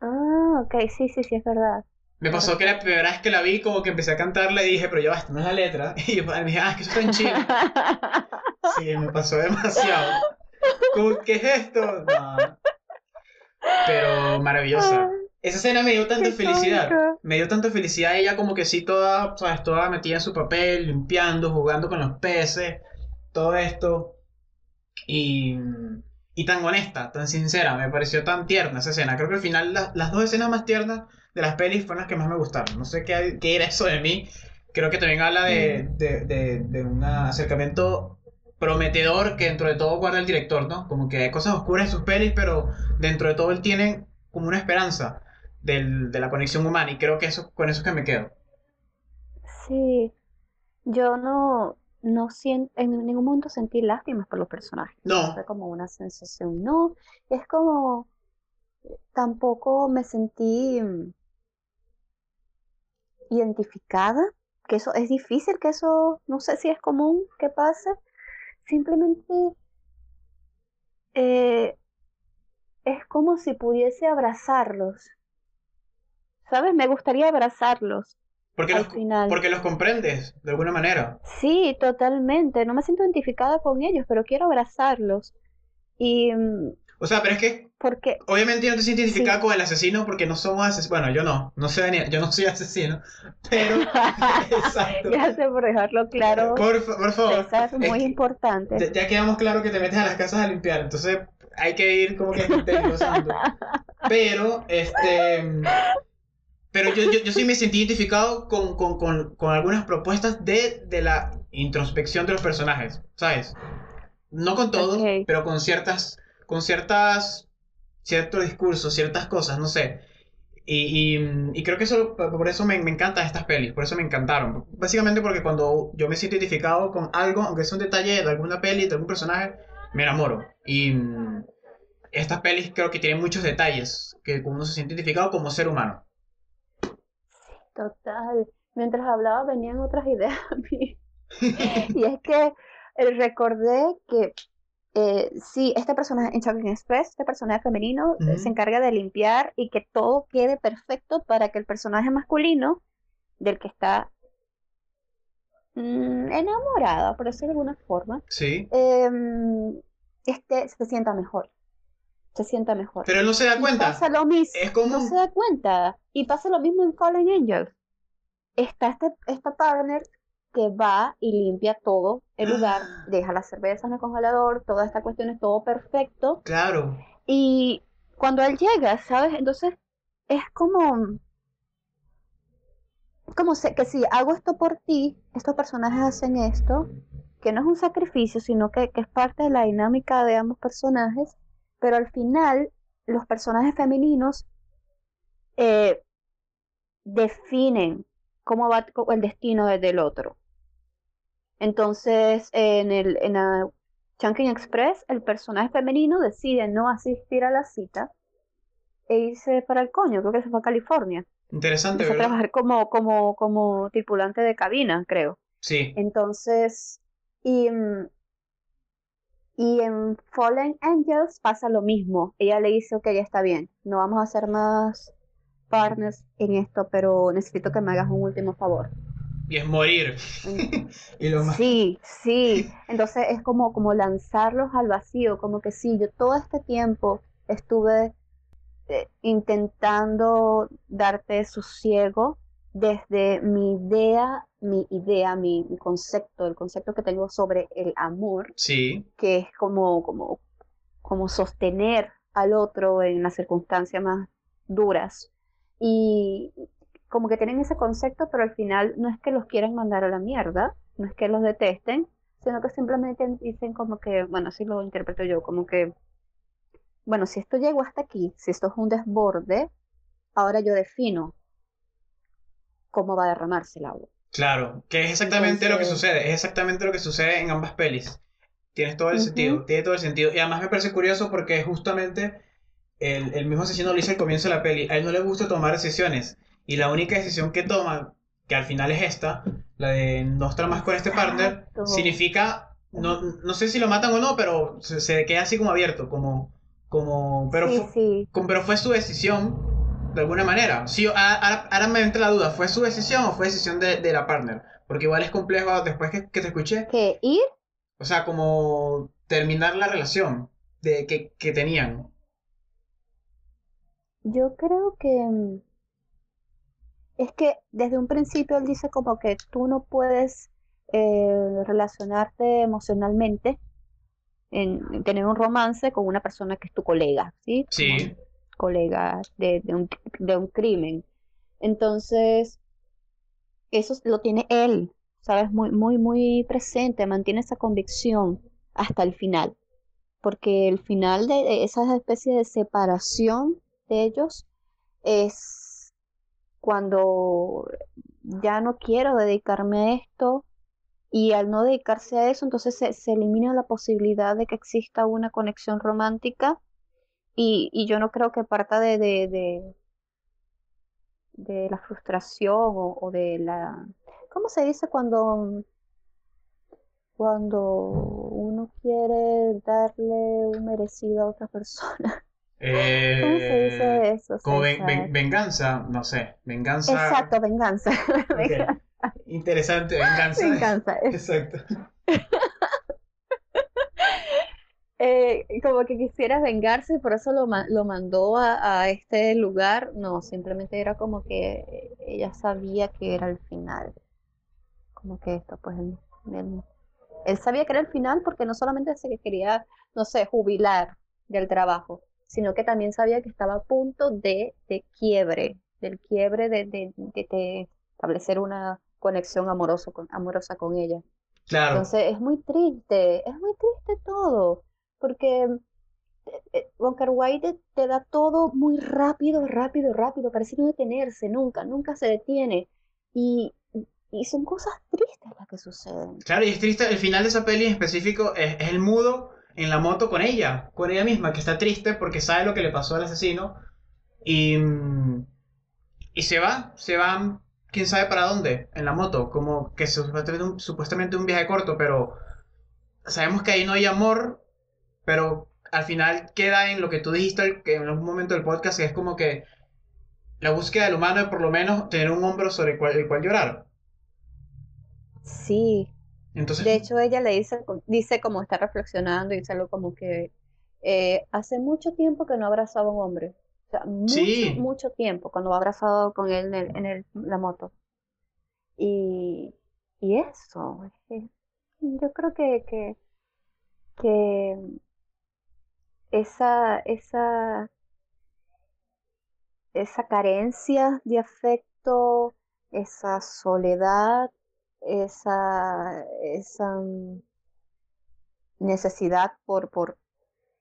Ah, ok, sí, sí, sí, es verdad. Me pasó que la primera vez que la vi, como que empecé a cantarla y dije, pero ya basta, no es la letra. Y yo dije, ah, es que eso está en chino. Sí, me pasó demasiado. ¿qué es esto? No. Pero maravillosa. Esa escena me dio tanta felicidad. Me dio tanta felicidad ella como que sí toda, sabes, toda metida en su papel, limpiando, jugando con los peces, todo esto. Y, y tan honesta, tan sincera, me pareció tan tierna esa escena. Creo que al final la- las dos escenas más tiernas de las pelis fueron las que más me gustaron. No sé qué, qué era eso de mí. Creo que también habla de, de, de, de un acercamiento prometedor que dentro de todo guarda el director, ¿no? Como que hay cosas oscuras en sus pelis, pero dentro de todo él tiene como una esperanza del- de la conexión humana y creo que eso con eso es que me quedo. Sí, yo no, no siento, en ningún momento sentí lástima por los personajes. No, Fue como una sensación, no, es como, tampoco me sentí mm, identificada, que eso es difícil, que eso, no sé si es común que pase, simplemente eh, es como si pudiese abrazarlos, ¿sabes? Me gustaría abrazarlos porque al los, final. porque los comprendes de alguna manera. Sí, totalmente. No me siento identificada con ellos, pero quiero abrazarlos. Y mm, O sea, pero es que porque, obviamente no te sientes identificada Sí. con el asesino porque no somos asesinos. Bueno, yo no, no soy, Daniel, yo no soy asesino, pero exacto. gracias por dejarlo claro, Por, fa- por favor, César, es muy importante. ya, ya quedamos claro que te metes a las casas a limpiar, entonces hay que ir como que. Pero, este. Pero yo, yo, yo sí me sentí identificado con, con, con, con algunas propuestas de, de la introspección de los personajes, ¿sabes? No con todos, Ok. pero con ciertas, con ciertas, ciertos discursos, ciertas cosas, no sé. Y, y, y creo que eso, por eso me, me encantan estas pelis, por eso me encantaron. Básicamente porque cuando yo me siento identificado con algo, aunque sea un detalle de alguna peli, de algún personaje, me enamoro. Y mm, estas pelis creo que tienen muchos detalles que uno se siente identificado como ser humano. Total. Mientras hablaba venían otras ideas a mí. Y es que eh, recordé que eh, sí, este personaje en Shopping Express, este personaje femenino, eh, se encarga de limpiar y que todo quede perfecto para que el personaje masculino, del que está mm, enamorada, por decirlo de alguna forma, Sí. em, este se sienta mejor. Se sienta mejor. Pero él no se da Y cuenta. pasa lo mismo. Es como... No se da cuenta. Y pasa lo mismo en Fallen Angels. Está este, esta partner que va y limpia todo el lugar, deja las cervezas en el congelador, toda esta cuestión es todo perfecto. Claro. Y cuando él llega, ¿sabes? Entonces es como, como se- que si hago esto por ti, estos personajes hacen esto, que no es un sacrificio, sino que, que es parte de la dinámica de ambos personajes, pero al final los personajes femeninos eh, definen cómo va el destino de- del otro. Entonces, en el en la Express, el personaje femenino decide no asistir a la cita e irse para el coño, creo que se fue a California. Interesante, Empezó trabajar como, como, como tripulante de cabina, creo. Sí. Entonces, y, mm, y en Fallen Angels pasa lo mismo. Ella le dice, ok, ya está bien, no vamos a ser más partners en esto, pero necesito que me hagas un último favor. Y es morir. Y lo más... Sí, sí. Entonces es como, como lanzarlos al vacío, como que sí, yo todo este tiempo estuve eh, intentando darte sosiego desde mi idea, mi idea, mi, concepto, el concepto que tengo sobre el amor, sí. que es como, como, como sostener al otro en las circunstancias más duras. Y como que tienen ese concepto, pero al final no es que los quieran mandar a la mierda, no es que los detesten, sino que simplemente dicen como que, bueno, así lo interpreto yo, como que, bueno, si esto llegó hasta aquí, si esto es un desborde, ahora yo defino cómo va a derramarse el agua. Claro, que es exactamente lo que sucede, es exactamente lo que sucede en ambas pelis. Tienes todo el sentido, tiene todo el sentido. Y además me parece curioso porque justamente el, el, mismo asesino lo dice al comienzo de la peli. A él no le gusta tomar decisiones. Y la única decisión que toma, que al final es esta, la de no estar más con este partner, significa, no, no sé si lo matan o no, pero se, queda así como abierto, como, como, pero, fue, pero fue su decisión de alguna manera. Sí, ahora, me entra la duda, ¿fue su decisión o fue decisión de, de la partner? Porque igual es complejo después que, que te escuché. ¿Qué? ¿Ir? O sea, como terminar la relación de que, que tenían. Yo creo que mm, es que desde un principio él dice como que tú no puedes eh, relacionarte emocionalmente, en, tener un romance con una persona que es tu colega, ¿sí? Sí. Colega de, un, de un crimen. Entonces, eso lo tiene él, ¿sabes? Muy, muy, muy presente, mantiene esa convicción hasta el final. Porque el final de esa especie de separación de ellos es cuando ya no quiero dedicarme a esto y al no dedicarse a eso, entonces se, elimina la posibilidad de que exista una conexión romántica y, y yo no creo que parta de, de, de, la frustración o, o, de la... ¿Cómo se dice cuando, cuando uno quiere darle un merecido a otra persona? Eh, ¿Cómo se dice eso? Como venganza, no sé, venganza. Exacto, venganza. Interesante, venganza. Venganza. Exacto. Eh, como que quisiera vengarse, por eso lo, lo mandó a, este lugar. No, simplemente era como que ella sabía que era el final. Como que esto, pues él, él sabía que era el final porque no solamente se quería, no sé, jubilar del trabajo, sino que también sabía que estaba a punto de, de quiebre, del quiebre de, de, establecer una conexión amoroso con, amorosa con ella. Claro. Entonces es muy triste, es muy triste todo, porque eh, Walker White te, da todo muy rápido, rápido, rápido, parece no detenerse nunca, nunca se detiene. Y, y son cosas tristes las que suceden. Claro, y es triste, el final de esa peli en específico es, es el mudo en la moto con ella, con ella misma, que está triste porque sabe lo que le pasó al asesino. Y, y se va, se va, quién sabe para dónde, en la moto, como que supuestamente un, supuestamente un viaje corto, pero sabemos que ahí no hay amor, pero al final queda en lo que tú dijiste que en algún momento del podcast, que es como que la búsqueda del humano es por lo menos tener un hombro sobre el cual, el cual llorar. Sí, de hecho, ella le dice, dice como está reflexionando y dice algo como que eh, hace mucho tiempo que no abrazaba a un hombre. O sea, mucho, mucho tiempo cuando ha abrazado con él en, el, la moto. Y, y eso, yo creo que, que, que esa, esa, esa carencia de afecto, esa soledad, esa, esa necesidad por, por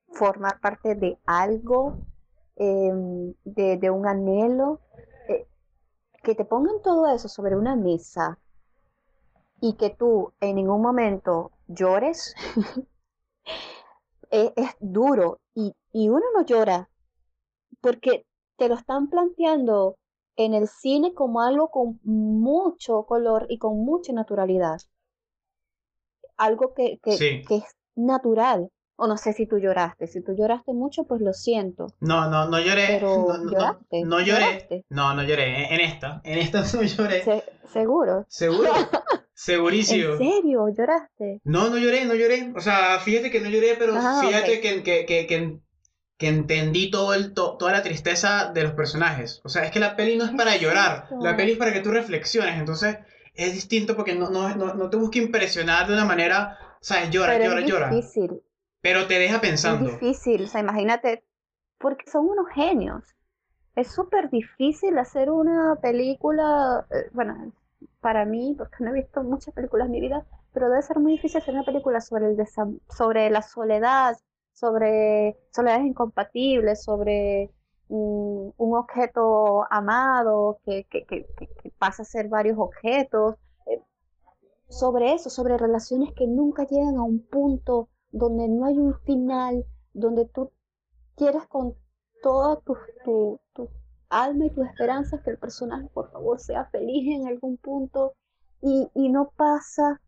formar parte de algo, em, de, un anhelo, eh, que te pongan todo eso sobre una mesa y que tú en ningún momento llores, es, es, duro y, uno no llora porque te lo están planteando en el cine como algo con mucho color y con mucha naturalidad. Algo que, que, es natural. O no sé si tú lloraste. Si tú lloraste mucho, pues lo siento. No, no, no lloré. Pero no, lloraste. No, lloré. No, no lloré. En esta. En esta no lloré. ¿Seguro? Seguro. Segurísimo. ¿En serio? ¿Lloraste? No, no lloré, no lloré. O sea, fíjate que no lloré, pero ah, fíjate que, que, que, que entendí todo el, toda la tristeza de los personajes. O sea, es que la peli no es para llorar, la peli es para que tú reflexiones. Entonces, es distinto porque no, no, no, te busca impresionar de una manera, ¿sabes? Llora, Pero llora, es llora. Difícil. Pero te deja pensando. Es difícil, o sea, imagínate, porque son unos genios. Es súper difícil hacer una película, eh, bueno, para mí, porque no he visto muchas películas en mi vida, pero debe ser muy difícil hacer una película sobre, el sobre la soledad, sobre soledades incompatibles, sobre un objeto amado que, que, que, que, pasa a ser varios objetos, eh, sobre eso, sobre relaciones que nunca llegan a un punto donde no hay un final, donde tú quieres con toda tu, tu, tu alma y tus esperanzas que el personaje por favor sea feliz en algún punto y, y no pasa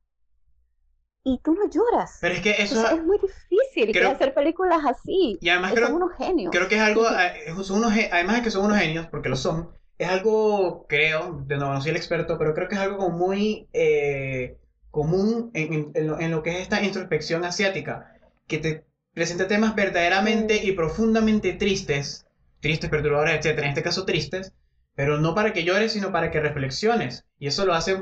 y tú no lloras. Pero es que eso es muy difícil hacer películas así. Y además creo, son unos genios. Creo que es algo, eh, son unos, además de que son unos genios, porque lo son, es algo, creo, de nuevo no soy el experto, pero creo que es algo como muy eh, común en, en, lo, que es esta introspección asiática, que te presenta temas verdaderamente y profundamente tristes, tristes, perturbadores, etc. En este caso tristes, pero no para que llores, sino para que reflexiones. Y eso lo hace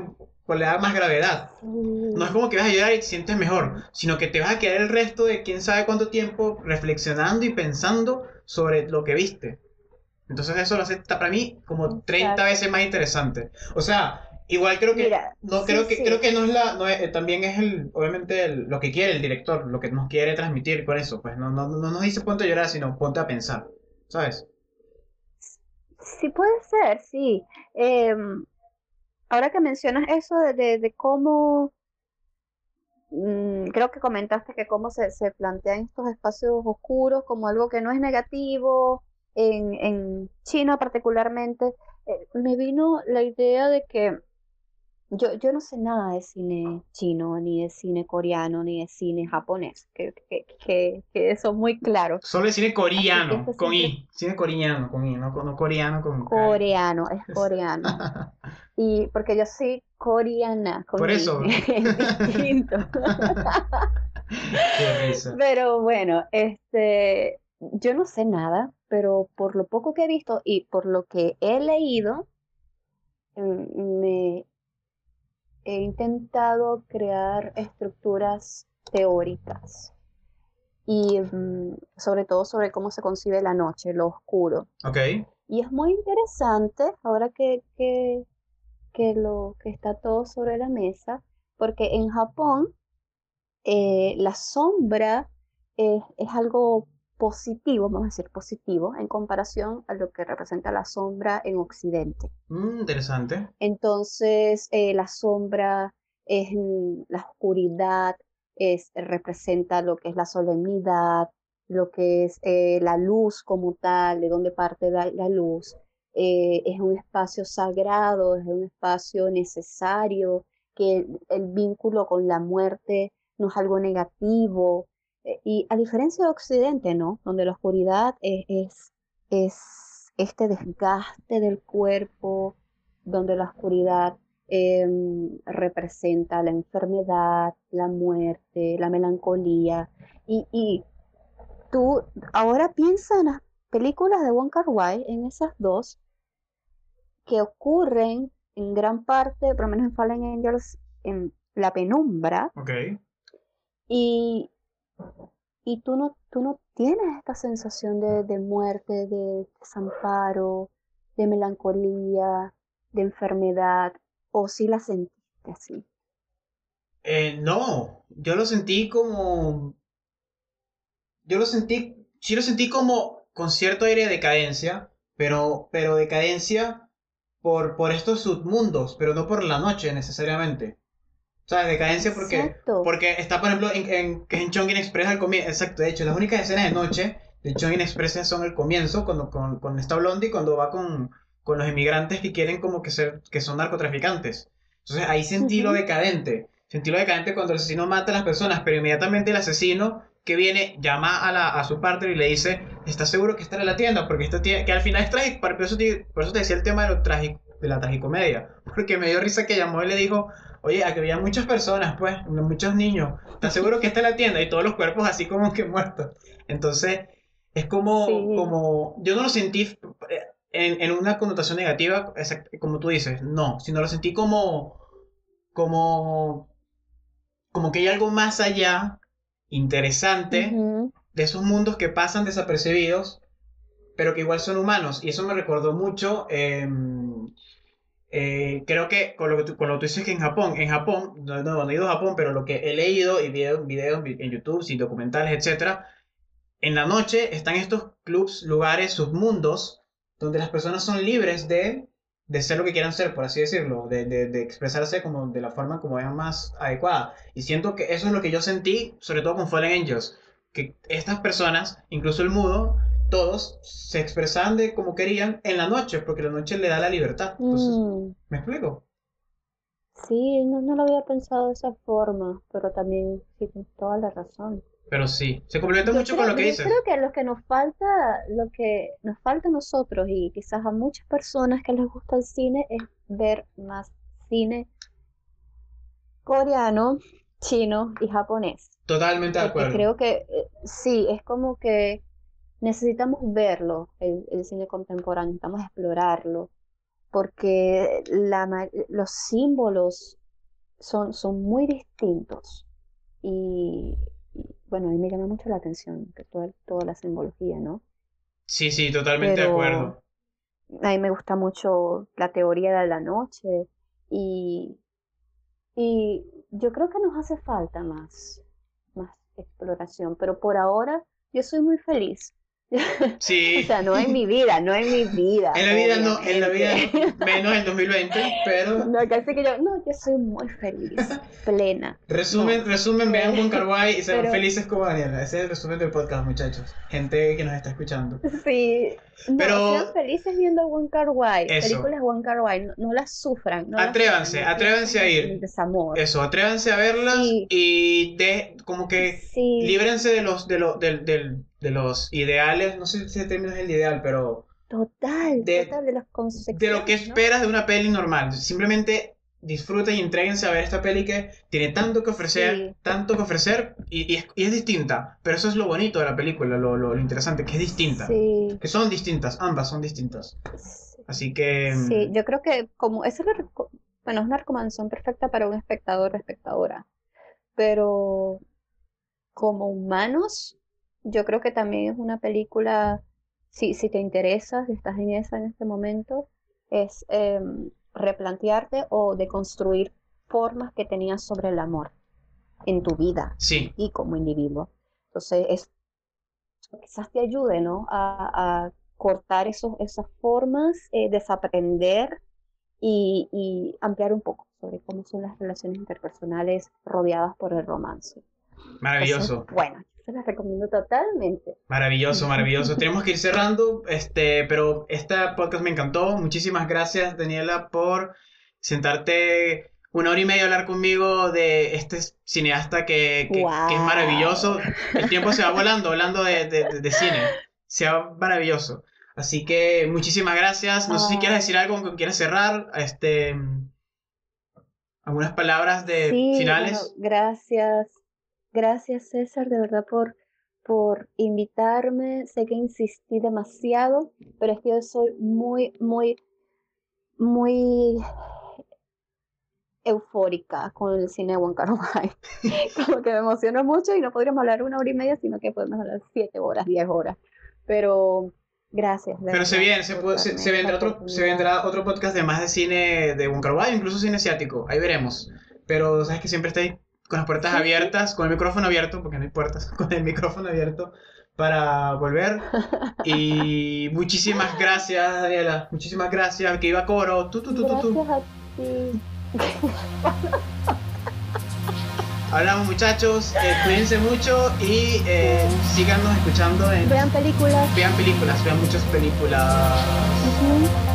pues le da más gravedad. No es como que vas a llorar y te sientes mejor, sino que te vas a quedar el resto de quién sabe cuánto tiempo reflexionando y pensando sobre lo que viste. Entonces eso lo hace para mí como 30 veces más interesante. O sea, igual creo que no creo que creo que no es la no eh, también es el obviamente lo que quiere el director, lo que nos quiere transmitir con eso, pues no no no nos dice ponte a llorar, sino ponte a pensar, ¿sabes? Sí puede ser, sí. Eh, ahora que mencionas eso de, cómo, mm, creo que comentaste que cómo se, se, plantean estos espacios oscuros como algo que no es negativo, en, en China particularmente, eh, me vino la idea de que yo, yo no sé nada de cine chino, ni de cine coreano, ni de cine japonés, que, que, que, que eso es muy claro. Solo el cine coreano, este con I. Cine coreano, con I, no, no coreano con Coreano, es coreano. y porque yo soy coreana. Con Por eso. es distinto. Pero bueno, este, yo no sé nada, pero por lo poco que he visto y por lo que he leído, mm, me he intentado crear estructuras teóricas y mm, sobre todo sobre cómo se concibe la noche, lo oscuro. Ok. Y es muy interesante ahora que, que, que lo que está todo sobre la mesa, porque en Japón eh, la sombra es, es algo positivo, vamos a decir positivo, en comparación a lo que representa la sombra en Occidente. Mm, interesante. Entonces, eh, la sombra es la oscuridad, es, representa lo que es la solemnidad, lo que es eh, la luz como tal, de donde parte la, la luz. Eh, es un espacio sagrado, es un espacio necesario, que el vínculo con la muerte no es algo negativo, y a diferencia de Occidente, ¿no? Donde la oscuridad es, es, este desgaste del cuerpo, donde la oscuridad em, representa la enfermedad, la muerte, la melancolía. Y, y tú ahora piensa en las películas de Wong Kar Wai, en esas dos, que ocurren en gran parte, por lo menos en Fallen Angels, en la penumbra. Okay. Y y tú no, tú no tienes esta sensación de, muerte, de desamparo, de melancolía, de enfermedad, o si la sentiste así. Eh, no, yo lo sentí como. Yo lo sentí. Sí lo sentí como con cierto aire de decadencia, pero, pero decadencia por, por estos submundos, pero no por la noche necesariamente. ¿Sabes? Decadencia porque, porque está, por ejemplo, en, en, en Chongqing Express al comienzo. Exacto, de hecho, las únicas escenas de noche de Chongqing Express son el comienzo, cuando con, con esta Blondie, cuando va con, con los inmigrantes que quieren como que ser, que son narcotraficantes. Entonces ahí sentí lo decadente. Sentí lo decadente cuando el asesino mata a las personas, pero inmediatamente el asesino que viene llama a, la, a su partner y le dice, ¿estás seguro que está en la tienda? Porque esto tiene, que al final es trágico, por eso, te, por eso te decía el tema de, lo trágico, de la tragicomedia, porque me dio risa que llamó y le dijo, Oye, aquí había muchas personas, pues, muchos niños. ¿Estás seguro que está en la tienda? Y todos los cuerpos así como que muertos. Entonces, Es como, Sí. como, yo no lo sentí eh, en, en una connotación negativa, exact- como tú dices, no, sino lo sentí como, como, como que hay algo más allá, interesante, de esos mundos que pasan desapercibidos, pero que igual son humanos. Y eso me recordó mucho, eh, eh, creo que con lo que tú, con lo que tú dices que en Japón, en Japón, no, no, no he ido a Japón, pero lo que he leído y videos, videos en YouTube, y documentales, etcétera, en la noche están estos clubs, lugares, submundos, donde las personas son libres de, de ser lo que quieran ser, por así decirlo, de, de, de expresarse como de la forma como vean más adecuada. Y siento que eso es lo que yo sentí, sobre todo con Fallen Angels, que estas personas, incluso el mudo, todos se expresaban de como querían en la noche, porque la noche le da la libertad. Entonces, Mm, ¿me explico? sí, no, no lo había pensado de esa forma, pero también sí tienes toda la razón. Pero sí, se complementa Yo mucho creo, con lo que yo dices. creo que lo que nos falta, lo que nos falta a nosotros y quizás a muchas personas que les gusta el cine es ver más cine coreano, chino y japonés. Totalmente de acuerdo. creo que eh, sí, es como que necesitamos verlo, el, el cine contemporáneo, necesitamos explorarlo, porque la, los símbolos son, son muy distintos. Y, y, bueno, a mí me llama mucho la atención que toda, toda la simbología, ¿no? Sí, sí, totalmente de acuerdo. A mí me gusta mucho la teoría de la noche y, y yo creo que nos hace falta más, más exploración, pero por ahora yo soy muy feliz. O Sí. sea, no en mi vida, no en mi vida, En la vida no, en la vida no, menos en 2020, pero No, casi que yo, no, yo soy muy feliz, plena. resumen, No. resumen, vean Kar Wai y sean Pero- felices como Daniela. Ese es el resumen del podcast, muchachos. Gente que nos está escuchando. Sí, no, Pero- sean felices viendo Wong Kar Wai, películas Wong Kar Wai, no, no las sufran, no las Atrévanse, sufran, no atrévanse a ir. desamor. Eso, atrévanse a verlas Sí. y de, como que Sí, líbrense de los, de los, del, del- de los ideales, no sé si el término es el ideal, pero total, de- total de las de lo que ¿no? esperas de una peli normal. Simplemente disfruten y entréguense a ver esta peli que tiene tanto que ofrecer, Sí. tanto que ofrecer y, y es, y es distinta. Pero eso es lo bonito de la película, lo, lo- lo interesante, que es distinta. Sí, Que son distintas, ambas son distintas. Así que... mm, sí, yo creo que como esa es la bueno, es una recomendación perfecta para un espectador o espectadora, pero como humanos, yo creo que también es una película, si, si te interesa, si estás en esa en este momento, es em, replantearte o deconstruir formas que tenías sobre el amor en tu vida Sí, y como individuo. Entonces, es, quizás te ayude, ¿no? A, a cortar esos, esas formas, eh, desaprender y, y ampliar un poco sobre cómo son las relaciones interpersonales rodeadas por el romance. maravilloso. Entonces, bueno, se las recomiendo totalmente. Maravilloso, maravilloso. Tenemos que ir cerrando, este, pero esta podcast me encantó. Muchísimas gracias, Daniela, por sentarte una hora y media a hablar conmigo de este cineasta que, que- que es maravilloso. El tiempo se va volando, hablando de, de- de- de cine. Se va maravilloso. Así que muchísimas gracias. No sé si quieres decir algo con que quieras cerrar. Este, algunas palabras de Sí, finales. bueno, gracias. Gracias, César, de verdad por, por invitarme. Sé que insistí demasiado, pero es que yo soy muy, muy, muy eufórica con el cine de Wai. Como que me emociono mucho y no podríamos hablar una hora y media, sino que podemos hablar siete horas, diez horas. Pero gracias. Pero se viene, se, puede- se, se vendrá otro, se vendrá otro podcast de más de cine de Wai, incluso cine asiático. Ahí veremos. Pero sabes que siempre estoy con las puertas abiertas, con el micrófono abierto, porque no hay puertas, con el micrófono abierto para volver. Y muchísimas gracias, Daniela. Muchísimas gracias. Que iba coro. Tu, tu, tu, tu, tu. Gracias a ti. Hablamos, muchachos. eh, cuídense mucho y eh, síganos escuchando en. Vean películas. Vean películas, vean muchas películas. Ujú.